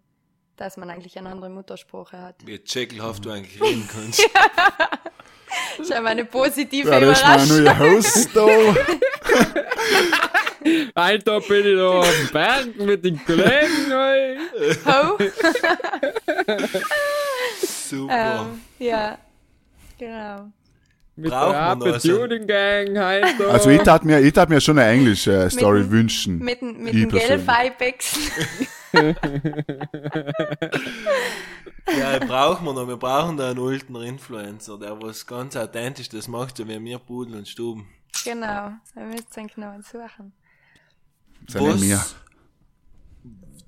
dass man eigentlich eine andere Muttersprache hat. Wie tscheckelhaft du eigentlich reden <laughs> kannst. Das ist ja meine positive Ja, das ist mein Überraschung. neuer Host da. <laughs> Alter, bin ich da auf dem Berg mit den Kollegen. ey. Ho. <laughs> Super. ähm, ja, genau. Mit Braucht der Tuning Gang da. Also ich tat mir, ich tat mir schon eine englische Story Mit- wünschen. Mit, dem- mit dem. Gelb-Ibex. <laughs> Ja, brauchen wir noch. Wir brauchen da einen alten Influencer, der was ganz authentisch das macht, so wie wir Pudel und Stuben. genau, wir müssen einen genau suchen. Seine mir.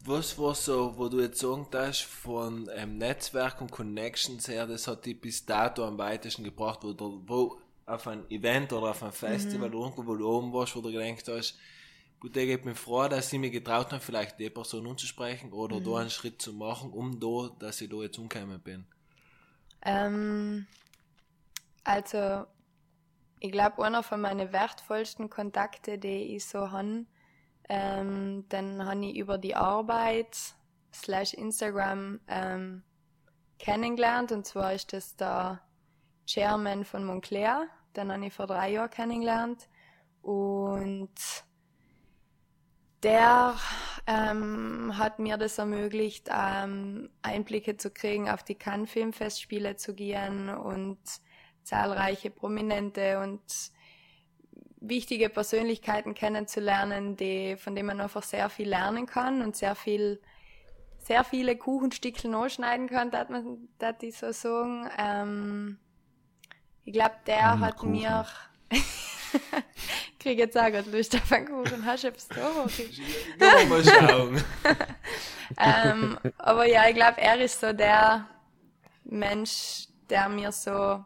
Was war so, wo du jetzt sagen darfst, von ähm, Netzwerk und Connections her, das hat dich bis dato am weitesten gebracht, wo du wo auf ein Event oder auf ein Festival oder irgendwo, wo du oben warst, wo du gedacht hast, gut, geht mir vor, dass ich mir getraut habe, vielleicht die Person anzusprechen oder da einen Schritt zu machen, um da, dass ich da jetzt umgekommen bin. Ähm, also, ich glaube, einer von meinen wertvollsten Kontakte, die ich so habe, ähm, den habe ich über die Arbeit slash Instagram ähm, kennengelernt. Und zwar ist das der Chairman von Montclair, den habe ich vor drei Jahren kennengelernt. und der ähm, hat mir das ermöglicht, ähm, Einblicke zu kriegen, auf die Cannes Filmfestspiele zu gehen und zahlreiche prominente und wichtige Persönlichkeiten kennenzulernen, die, von denen man einfach sehr viel lernen kann und sehr viel, sehr viele Kuchenstückchen ausschneiden kann, dat man, dat ich so sagen. Ähm, ich glaube, der Mm, hat Kuchen. mir, ich <laughs> kriege jetzt auch gerade Lust auf einen Kuchen, hast du etwas da? Okay. Ja, mal schauen. <laughs> ähm, aber ja, ich glaube, er ist so der Mensch, der mir so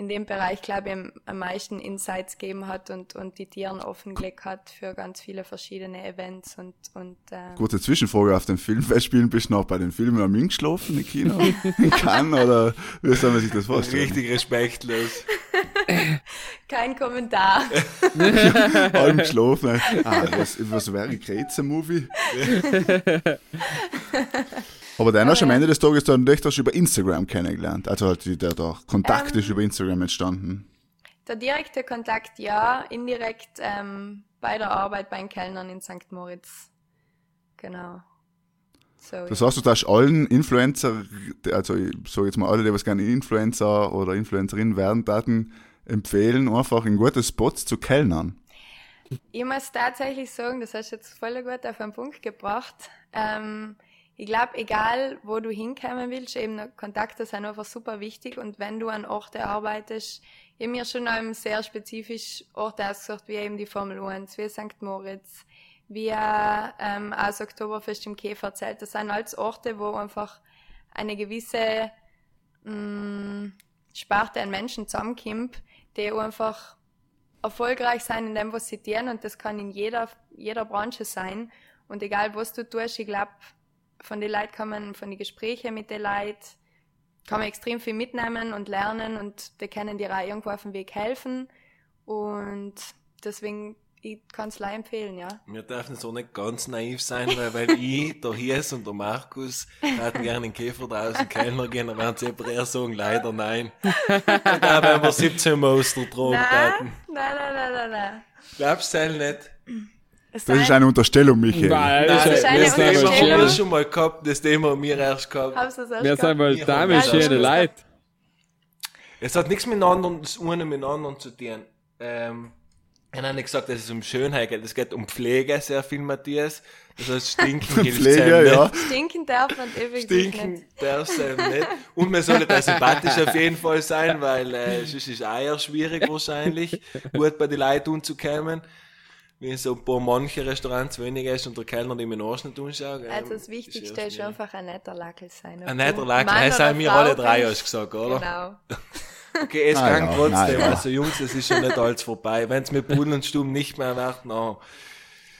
in dem Bereich, glaube ich, am, meisten Insights gegeben hat und, und die Tieren offengelegt hat für ganz viele verschiedene Events und, und äh, Kurze Zwischenfrage auf den Filmfestspielen. Bist du noch bei den Filmen am geschlafen im Kino? <laughs> In Cannes? Oder wie soll man sich das vorstellen? Richtig respektlos. kein Kommentar. <laughs> Allem geschlafen. Ah, was, was wäre ein Kretzer-Movie? <laughs> Aber dann hast du am Ende des Tages dann echt hast du über Instagram kennengelernt. Also halt der, der Kontakt Ähm. ist über Instagram entstanden. Der direkte Kontakt ja, indirekt ähm, bei der Arbeit bei den Kellnern in St. Moritz. Genau. So, Das heißt, du darfst allen Influencer, also ich sage jetzt mal alle, die was gerne Influencer oder Influencerin werden, Daten empfehlen, einfach in gute Spots zu kellnern. Ich muss tatsächlich sagen, das hast du jetzt voll gut auf den Punkt gebracht. Ähm, ich glaube, egal wo du hinkommen willst, eben Kontakte sind einfach super wichtig und wenn du an Orte arbeitest, ich habe mir schon einem sehr spezifisch Orte ausgesucht, wie eben die Formel 1, wie St. Moritz, wie ähm, auch das Oktoberfest im Käferzelt. Das sind alles Orte, wo einfach eine gewisse mh, Sparte an Menschen zusammenkommt, die einfach erfolgreich sein in dem, was sie tun und das kann in jeder, jeder Branche sein. Und egal, was du tust, ich glaube, von den Leuten kann man, von den Gesprächen mit den Leuten, kann man extrem viel mitnehmen und lernen und die können dir auch irgendwo auf dem Weg helfen. Und deswegen, ich kann es leider empfehlen, ja. Wir dürfen so nicht ganz naiv sein, weil, weil ich, <laughs> der Hies und der Markus hätten gerne den Käfer draußen Kellner gehen, dann werden sie aber eher sagen, leider nein. Da werden wir 17 Monster getrunken Nein, nein, nein, nein, nein. Glaubst du nicht? Es Das ist eine Unterstellung, Michael. Nein, das ist das, eine das Thema haben wir Unterstellung. schon mal gehabt, das Thema haben wir erst gehabt. Hab's das erst wir sind mal Ja, ja, schöne das- Leute. Es hat nichts miteinander, das eine miteinander zu tun. Ähm, ich habe nicht gesagt, dass es um Schönheit geht. Es geht um Pflege sehr viel, Matthias. Das heißt, stinken <laughs> hilft Pflege, einem nicht. ja. Stinken darf man effektiv Stinken nicht. darf es einem nicht. Und man sollte auch sympathisch auf jeden Fall sein, weil äh, ist es auch eher schwierig wahrscheinlich, gut bei den Leuten umzukommen. Wie so ein paar manche Restaurants weniger ist und der Kellner die mir Arsch nicht anschaut. ähm, Also das Wichtigste ist eher einfach ein netter Lackel sein. Ein netter Lackel, das haben wir alle drei hast gesagt, oder? Genau. <laughs> Okay, es Ah, kann ja, trotzdem. ja. Also Jungs, es ist schon nicht alles vorbei. Wenn es mit Pudel und Stumm nicht mehr wird, na,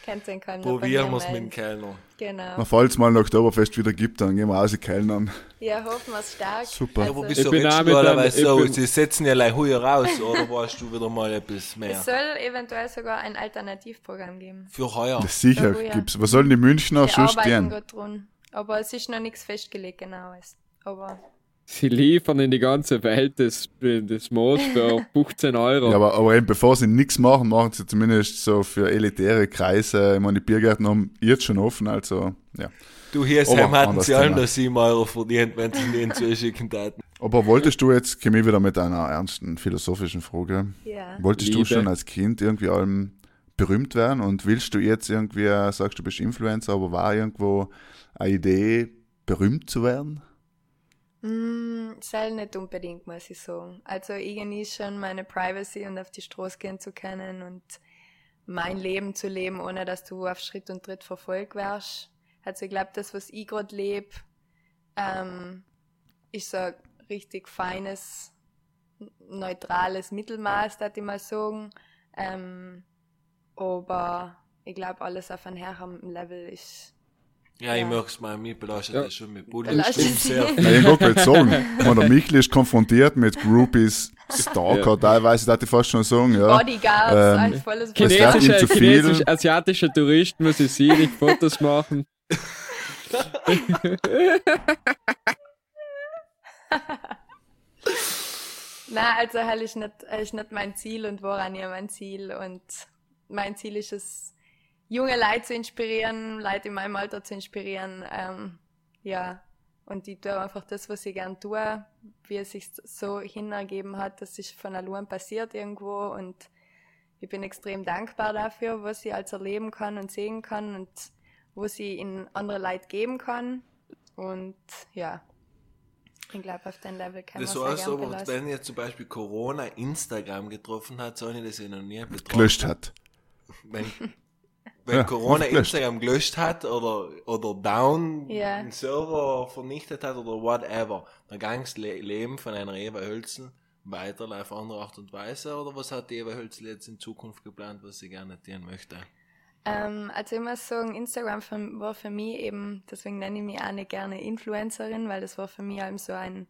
Kennt den probieren wir es mit dem. Kellner. Genau. Falls es mal ein Oktoberfest wieder gibt, dann gehen wir raus kellnern. Ja, hoffen wir es stark. Super. Ja, wo bist Ich du bin auch mit einem- ich so? bin- Sie setzen ja gleich heuer raus, oder warst du wieder mal etwas mehr? es soll eventuell sogar ein Alternativprogramm geben. Für heuer. Das sicher ja. gibt's. Was sollen die Münchner Wir sonst gerade dran. Aber es ist noch nichts festgelegt, genau. Aber Sie liefern in die ganze Welt das, das Moos für <laughs> 15 Euro. Ja, aber, aber eben bevor sie nichts machen, machen sie zumindest so für elitäre Kreise. Ich meine, die Biergärten haben jetzt schon offen, also ja. Du, hier Aber Sam, hatten sie allen da 7 Euro verdient, wenn sie den zuschicken hätten. Aber wolltest du jetzt, komme ich wieder mit einer ernsten philosophischen Frage, ja. wolltest du Liebe. schon als Kind irgendwie allem berühmt werden und willst du jetzt irgendwie, sagst du bist Influencer, aber war irgendwo eine Idee, berühmt zu werden? Mm, soll nicht unbedingt, muss ich sagen. Also ich genieße schon meine Privacy und auf die Straße gehen zu können und mein Leben zu leben, ohne dass du auf Schritt und Tritt verfolgt wirst. Also ich glaube, das, was ich gerade lebe, ähm, ist so ein richtig feines, neutrales Mittelmaß, würde ich mal sagen. Ähm, aber ich glaube, alles auf einem höheren Level ist Ja, ich Ja. möchte es mal, mich belastet Ja. das schon mit sie. Ja, ich wollte <laughs> gerade sagen, ich meine, der Michel ist konfrontiert mit Groupies, Stalker, teilweise, darf ich fast schon sagen, ja. Bodyguards, Ähm, ein volles Chinesische, zu viel. chinesisch, asiatische Touristen muss ich sehen, nicht Fotos machen. <laughs> Nein, Nein, also hell ist nicht, hell ist nicht mein Ziel und woran ja mein Ziel. Und mein Ziel ist es, junge Leute zu inspirieren, Leute in meinem Alter zu inspirieren. Ähm, ja, und ich tue einfach das, was ich gern tue, wie es sich so hinergeben hat, das ist von allein passiert irgendwo und ich bin extrem dankbar dafür, was ich als erleben kann und sehen kann und was ich in andere Leute geben kann. Und ja, ich glaube, auf den Level kann Das man sehr heißt aber, belassen. wenn jetzt zum Beispiel Corona Instagram getroffen hat, so habe ich das ja noch nie betroffen. Gelöscht hat. Wenn, wenn Ja, Corona. Instagram gelöscht hat oder, oder down Ja. einen Server vernichtet hat oder whatever, dann ging das Le Leben von einer Eva Hölzen weiter auf andere Art und Weise oder was hat die Eva Hölzel jetzt in Zukunft geplant, was sie gerne tun möchte? Ähm, also ich muss sagen, Instagram für, war für mich eben, deswegen nenne ich mich auch nicht gerne Influencerin, weil das war für mich eben so ein,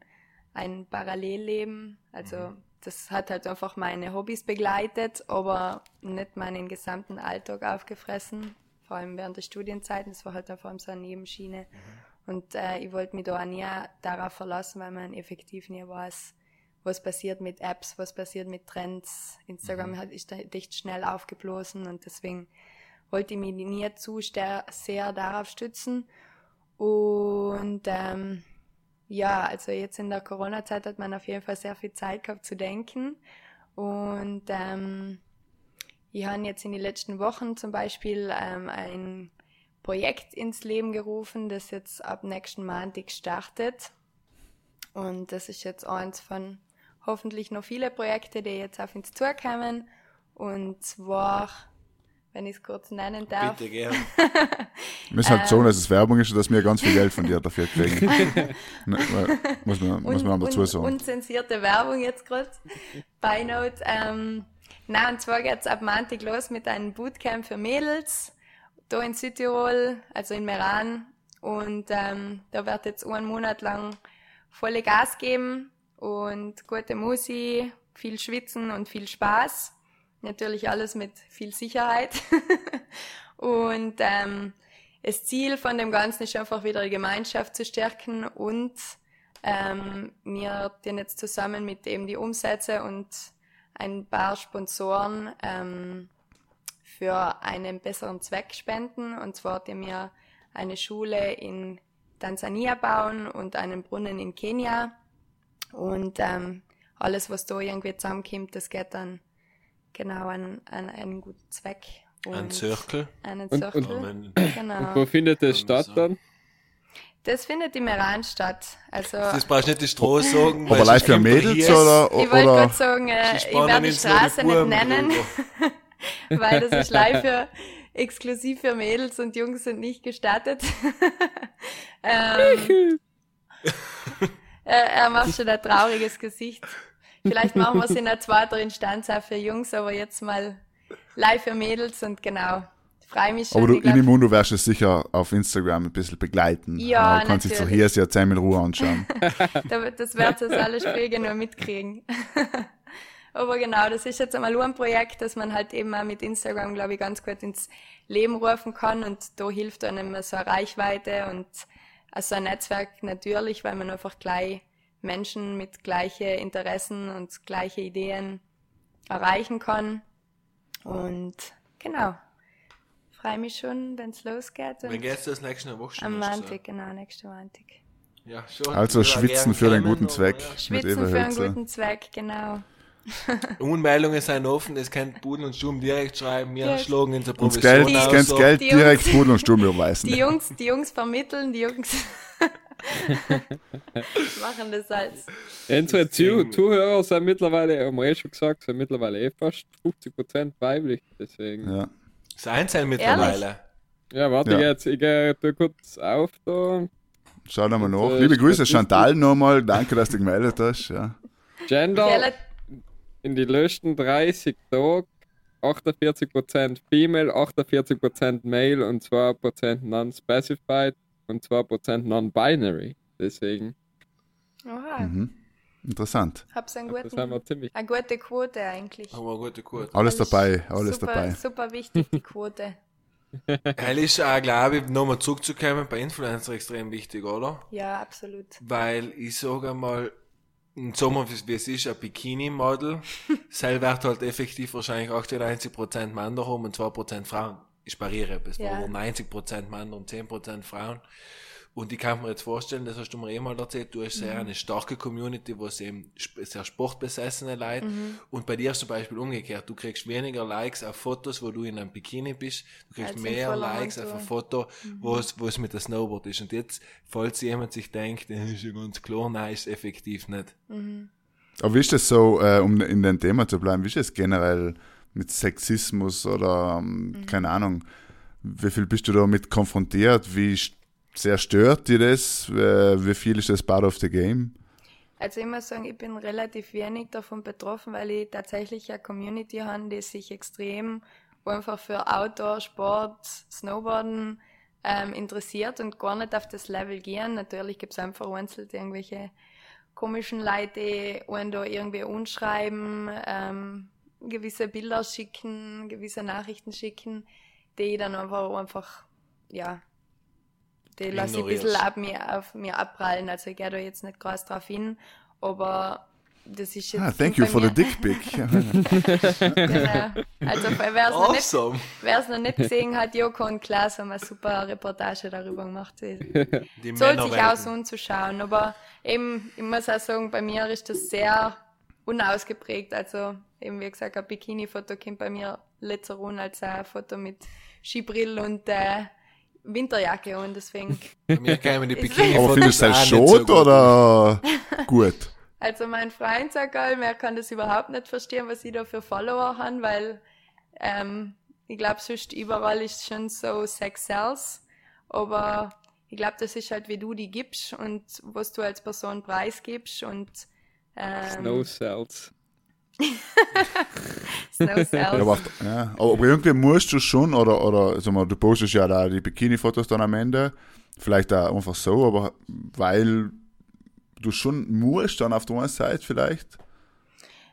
ein Parallelleben. Also das hat halt einfach meine Hobbys begleitet, aber nicht meinen gesamten Alltag aufgefressen, vor allem während der Studienzeiten. Das war halt einfach so eine Nebenschiene. Und äh, ich wollte mich da auch nie darauf verlassen, weil man effektiv nie weiß, was passiert mit Apps, was passiert mit Trends. Instagram hat, ist da echt schnell aufgeblasen und deswegen wollte ich mich nie zu sehr darauf stützen. Und ähm, ja, also jetzt in der Corona-Zeit hat man auf jeden Fall sehr viel Zeit gehabt zu denken. Und ähm, ich habe jetzt in den letzten Wochen zum Beispiel ähm, ein Projekt ins Leben gerufen, das jetzt ab nächsten Montag startet. Und das ist jetzt eins von hoffentlich noch viele Projekte, die jetzt auf uns zukommen. Und zwar, wenn ich es kurz nennen darf, Bitte gern. Wir müssen halt Ähm. so, dass es Werbung ist und dass wir ganz viel Geld von dir dafür kriegen. <laughs> ne, muss man, muss man auch dazu sagen. unzensierte Werbung jetzt gerade bei Note. Ähm, na, und zwar geht's ab Montag los mit einem Bootcamp für Mädels, da in Südtirol, also in Meran. Und ähm, da wird jetzt einen Monat lang volle Gas geben und gute Musik, viel Schwitzen und viel Spaß. Natürlich alles mit viel Sicherheit. <laughs> und ähm, das Ziel von dem Ganzen ist einfach wieder die Gemeinschaft zu stärken und ähm, wir den jetzt zusammen mit eben die Umsätze und ein paar Sponsoren ähm, für einen besseren Zweck spenden. Und zwar die wir eine Schule in Tansania bauen und einen Brunnen in Kenia. Und ähm, alles, was da irgendwie zusammenkommt, das geht dann genau an, an einen guten Zweck. Und Ein Zirkel. Einen Und- Zirkel. und- Wenn- genau. Wo findet das statt so. dann? Das findet im Iran statt. Also Das brauchst du nicht die Straße sagen. Aber live für Mädels oder, ich wollte gerade sagen, äh, ich werde die Straße nicht nennen, <laughs> weil das ist live für exklusiv für Mädels und Jungs sind nicht gestattet. <laughs> ähm, er, <laughs> er macht schon ein trauriges Gesicht. Vielleicht machen wir es in der zweiten Instanz auch für Jungs, aber jetzt mal live für Mädels und genau. Freue mich schon. aber du, ich glaub- in Immundo wirst du es sicher auf Instagram ein bisschen begleiten. Ja, Du kannst dich so hier sehr in Ruhe anschauen. <laughs> Da- Das wird das alle Spiele nur mitkriegen. <laughs> Aber genau, das ist jetzt einmal nur ein Projekt, das man halt eben auch mit Instagram, glaube ich, ganz gut ins Leben rufen kann und da hilft einem so eine Reichweite und also ein Netzwerk natürlich, weil man einfach gleich Menschen mit gleichen Interessen und gleiche Ideen erreichen kann. Und genau, freue mich schon, wenn es losgeht. Wann Und geht's das nächste Woche schon? am Montag, genau, nächste Montag. Ja, schon. Also schwitzen für den kommen, guten Zweck. ja. Mit Schwitzen für einen guten Zweck, genau. <laughs> Unmeldungen sind offen, das könnt Buden und Sturm direkt schreiben, wir Ja. schlagen in der Provision Geld, aus, ganze so. Geld direkt Pudel und Sturm überweisen. Die Jungs, die Jungs vermitteln, die Jungs <laughs> <laughs> machen das als. Unsere Zu Deswegen- Zuhörer sind mittlerweile, haben wir eh schon gesagt, sind mittlerweile eh fast 50% weiblich. Deswegen. Ja. Sein sein mittlerweile. Ja, warte Ja. jetzt, ich gehe kurz auf da. Schau da mal Und, nach. äh, Liebe Grüße. Chantal nochmal. Danke, dass du gemeldet hast. Ja. Gender in die letzten 30 Tagen 48% Female, 48% Male und 2% Non-Specified und 2% Non-Binary. Deswegen, Oha, Mhm. Interessant. hab's einen guten, wir ziemlich. eine gute Quote eigentlich. Aber gute Quote. Alles dabei, alles super, dabei. Super wichtig, die Quote. <laughs> <laughs> Heil ist auch, glaube ich, nochmal zurückzukommen, bei Influencer extrem wichtig, oder? Ja, absolut. Weil ich sage einmal, im Sommer, wie wie es ist, ein Bikini-Model. <laughs> Selber wird halt effektiv wahrscheinlich 98% Männer haben und 2% Frauen. Ich pariere etwas, Ja. aber 90% Männer und 10% Frauen. Und ich kann mir jetzt vorstellen, das hast du mir eh mal erzählt, du hast sehr Mhm. eine starke Community, wo es eben sehr sportbesessene Leute. Mhm. Und bei dir ist zum Beispiel umgekehrt. Du kriegst weniger Likes auf Fotos, wo du in einem Bikini bist. Du kriegst Als mehr Likes auf ein. Foto, wo es, wo es mit der Snowboard ist. Und jetzt, falls jemand sich denkt, das ist ja ganz klar, nein, ist effektiv nicht. Aber wie ist das so, äh, um in dem Thema zu bleiben, wie ist das generell mit Sexismus oder, ähm, keine Ahnung, wie viel bist du damit konfrontiert? Wie sehr stört dir das? Wie viel ist das part of the game? Also ich muss sagen, ich bin relativ wenig davon betroffen, weil ich tatsächlich eine Community habe, die sich extrem einfach für Outdoor, Sport, Snowboarden ähm, interessiert und gar nicht auf das Level gehen. Natürlich gibt es einfach einzelne irgendwelche komischen Leute, die einen da irgendwie anschreiben, ähm, gewisse Bilder schicken, gewisse Nachrichten schicken, die ich dann einfach, einfach ja, die lasse ich ein bisschen ab mir, auf mir abprallen. Also ich gehe da jetzt nicht groß drauf hin, aber das ist jetzt Ah, thank you for the mir- dick pic. <laughs> Genau. Also wer es noch, nicht- Awesome! wer's noch nicht gesehen hat, Joko und Klaas haben eine super Reportage darüber gemacht. Die Männer sich werden- aus anzuschauen. Aber eben, ich muss auch sagen, bei mir ist das sehr unausgeprägt. Also eben wie gesagt, ein Bikini-Foto kommt bei mir letzter rum als ein Foto mit Skibrill und äh, Winterjacke und deswegen. Bei mir kämen die <laughs> bikini Aber findest du das schot so gut. oder gut? Also mein Freund sagt allem, er kann das überhaupt nicht verstehen, was ich da für Follower habe, weil ähm, ich glaube, sonst überall ist schon so Sex Sells. Aber ich glaube, das ist halt, wie du die gibst und was du als Person preisgibst und ähm, Snow Cells. <laughs> Ja, aber, ja, aber irgendwie musst du schon, oder, oder sag mal, du postest ja da die Bikini-Fotos dann am Ende, vielleicht auch einfach so, aber weil du schon musst dann auf der einen Seite vielleicht,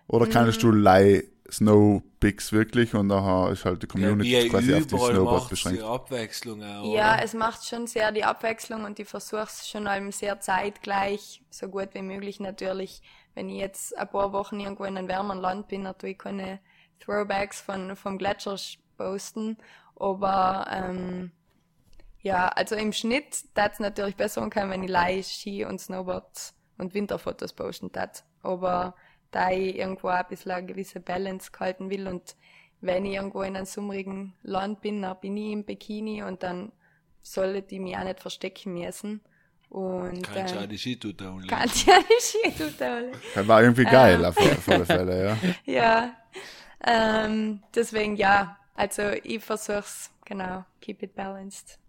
oder kannst du lei Snow Pics wirklich und nachher ist halt die Ja, Community wie quasi auf die Snowboard beschränkt. die Abwechslung auch. Ja, oder? es macht schon sehr die Abwechslung und ich versuche es schon allem sehr zeitgleich, so gut wie möglich natürlich. Wenn ich jetzt ein paar Wochen irgendwo in einem wärmeren Land bin, dann tue ich keine Throwbacks von, vom Gletscher sch- posten. Aber ähm, ja, also im Schnitt tat es natürlich besser umkommen, wenn ich Leih Ski und Snowboard und Winterfotos posten tat. Aber da ich irgendwo ein bisschen eine gewisse Balance halten will und wenn ich irgendwo in einem summrigen Land bin, dann bin ich im Bikini und dann sollte ich mich auch nicht verstecken müssen. Und Kannst du auch äh, die Skitute anlegen. kann <laughs> ich ja die Skitute Das war irgendwie geil, Ähm. auf, auf alle Fälle, ja. <laughs> Ja, ähm, deswegen ja, also ich versuch's, genau, keep it balanced.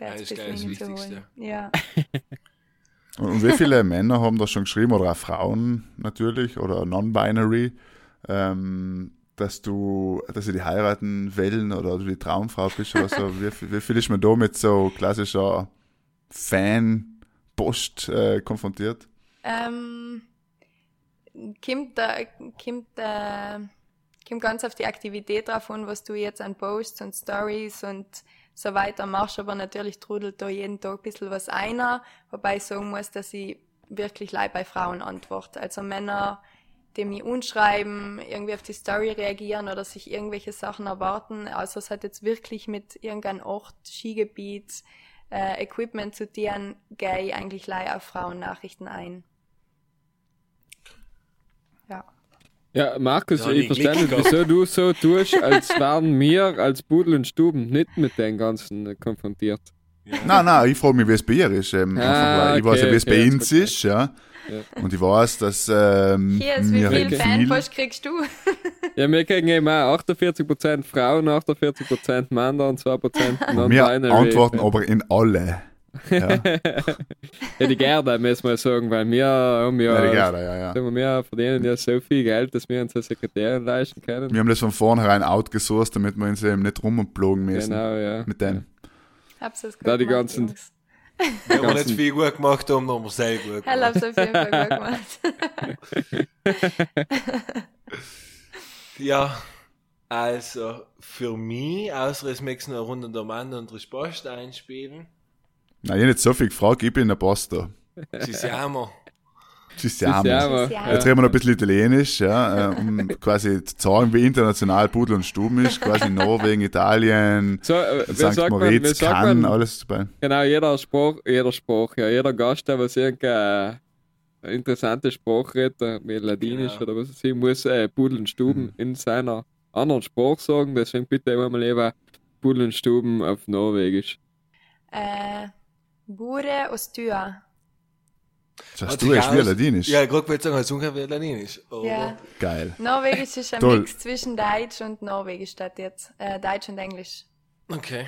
Ja, Bad ist das Wichtigste. holen. Ja. Und, wie viele <laughs> Männer haben da schon geschrieben, oder auch Frauen natürlich, oder non-binary, ähm, dass du, dass sie die heiraten wollen oder du die Traumfrau bist oder so. Wie, viel- wie viel ist man da mit so klassischer Fan-Post äh, konfrontiert? Ähm, kommt, da, kommt, äh, kommt ganz auf die Aktivität drauf an, was du jetzt an Posts und Stories und so weiter machst, aber natürlich trudelt da jeden Tag ein bisschen was einer, wobei ich sagen muss, dass ich wirklich leid bei Frauen antworte. Also Männer, die mich unschreiben, irgendwie auf die Story reagieren oder sich irgendwelche Sachen erwarten, also es hat jetzt wirklich mit irgendeinem Ort, Skigebiet, äh, Equipment zu gehe ich eigentlich leih auf Frauennachrichten ein. Ja. Ja, Markus, Ja, ich verstehe nicht, wieso du so tust, als wären wir als Pudel und Stuben nicht mit den Ganzen konfrontiert. Nein, nein, ich frage mich, wie es bei ihr ist. Ähm, Ah, weil ich weiß ja, okay, wie es bei okay, uns jetzt ist, ja. Ja. Und ich weiß, dass ähm, Hier ist, wie wir viel viel, Fanpost kriegst du? <laughs> Ja, wir kriegen eben auch 48% Frauen, 48% Männer und 2% wir non-binary. antworten aber in alle. <laughs> Ja, Ja, die Gerda, müssen wir sagen, weil wir haben ja, ja, die Gerda, ja, ja. sagen wir, wir verdienen ja so viel Geld, dass wir uns eine Sekretärin leisten können. Wir haben das von vornherein outgesourced, damit wir uns eben nicht rumplogen müssen. Genau, ja. Mit dem. Hab's das gut Da die gemacht, ganzen- Jungs. Wenn wir ganzen- nicht viel gut gemacht haben, dann haben wir sehr gut gemacht. hab's auf jeden Fall gut gemacht. <laughs> Ja, also für mich, außer es möchtest noch eine Runde der Mann und Respost einspielen, Nein, ich hab nicht so viel gefragt, ich bin der Pastor. das ist ja immer. Ci siamo. siamo. Ci siamo. Jetzt reden wir noch ein bisschen Italienisch, ja, äh, um <laughs> quasi zu sagen, wie international Pudel und Stuben ist. Quasi Norwegen, Italien, So, äh, St. Moritz, Cannes, man, alles dabei. genau, jeder Spruch, jeder Spruch, ja, jeder Gast, der was irgendeine äh, interessante Sprache redet, wie Ladinisch Genau. oder was weiß ich, muss äh, Pudel und Stuben Mhm. in seiner anderen Sprache sagen, deswegen bitte immer mal eben Pudel und Stuben auf Norwegisch. Äh, Bure og stua. Das hast Hat du sich echt wie aus- Ladinisch. Ja, wollte ich sagen, als ungefähr Ladinisch. Aber Ja. Geil. Norwegisch ist ein Toll. Mix zwischen Deutsch und Norwegisch statt jetzt. Äh, Deutsch und Englisch. Okay.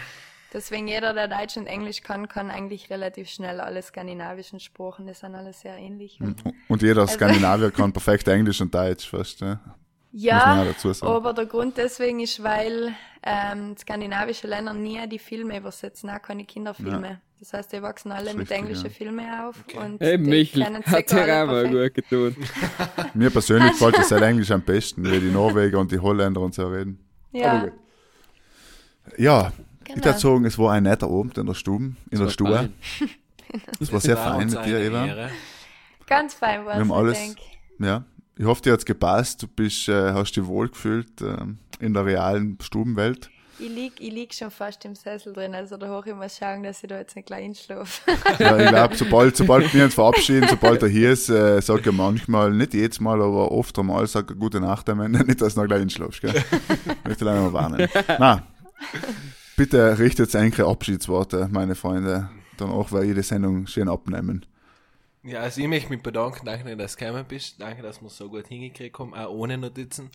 Deswegen jeder, der Deutsch und Englisch kann, kann eigentlich relativ schnell alle skandinavischen Sprachen. Die sind alle sehr ähnlich. Und Und jeder Skandinavier kann <laughs> perfekt Englisch und Deutsch fast. Ja. Man ja, aber der Grund deswegen ist, weil ähm, skandinavische Länder nie die Filme übersetzen, auch keine Kinderfilme. Das heißt, die wachsen alle mit englischen ja. Filmen auf. Und Hey, Michel, hat dir auch mal gut getan. <laughs> Mir persönlich <laughs> gefällt das halt Englisch am besten, wie die Norweger und die Holländer und so reden. Ja, Ja, ich Genau. würde sagen, es war ein netter Abend in der Stube. In der Stube. <laughs> Es war sehr War fein mit dir, Eva. Ehre. ganz fein war Wir es, haben ich alles, denk. ja. Ich hoffe, dir hat's gepasst. Du bist, äh, hast dich wohlgefühlt ähm, in der realen Stubenwelt. Ich lieg, ich lieg schon fast im Sessel drin, also da hoch ich mal schauen, dass ich da jetzt nicht gleich einschlafe. <laughs> Ja, ich glaube, sobald, sobald wir uns verabschieden, sobald er hier ist, äh, sag ich manchmal, nicht jedes Mal, aber oft einmal, sag ich gute Nacht am Ende, <laughs> nicht, dass du noch gleich einschlafst, gell? Möchte leider mal warnen. Na, bitte richtet einige Abschiedsworte, meine Freunde. Danach werde ich die Sendung schön abnehmen. Ja, also ich möchte mich bedanken, danke, dass du gekommen bist. Danke, dass wir es so gut hingekriegt haben, auch ohne Notizen.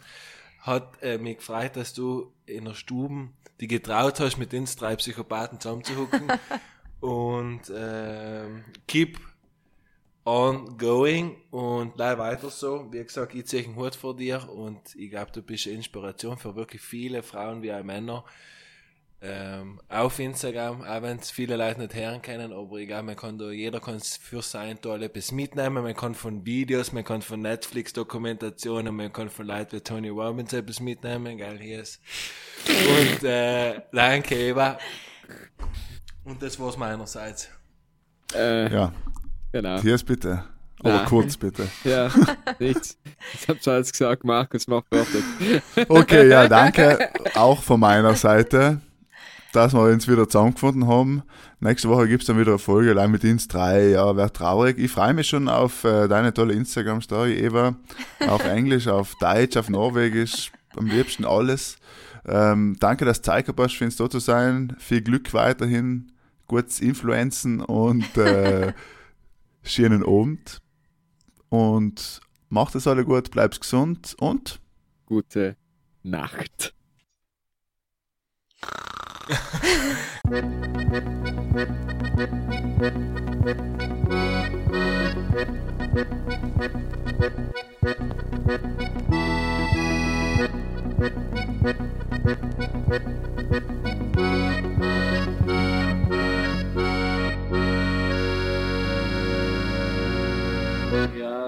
Hat äh, mich gefreut, dass du in der Stube die getraut hast, mit uns drei Psychopathen zusammenzuhucken. <laughs> und ähm, keep on going und bleib weiter so. Wie gesagt, ich ziehe einen Hut vor dir und ich glaube, du bist eine Inspiration für wirklich viele Frauen wie auch Männer ähm, auf Instagram, auch wenn es viele Leute nicht hören können, aber glaube, man kann da, jeder kann für sein Teil etwas mitnehmen, man kann von Videos, man kann von Netflix-Dokumentationen, man kann von Leuten wie Tony Robbins etwas mitnehmen, geil, hier ist. Und, äh, danke, Eva. Und das war's meinerseits. Äh, Ja, genau. hier ist bitte. Aber Nein. kurz bitte. Ja, nichts. Ich hab's alles gesagt, Markus, mach fertig. Okay, ja, danke auch von meiner Seite, dass wir uns wieder zusammengefunden haben. Nächste Woche gibt's dann wieder eine Folge, allein mit uns drei. Ja, wäre traurig. Ich freue mich schon auf äh, deine tolle Instagram-Story, Eva. Auf <laughs> Englisch, auf Deutsch, auf Norwegisch, am liebsten alles. Ähm, danke, dass du Zeit gehabt für uns da zu sein. Viel Glück weiterhin, gutes Influenzen und äh, <laughs> schönen Abend. Und macht es alle gut, bleib's gesund und Gute Nacht. Ja,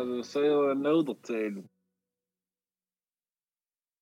dat zou je wel nodig.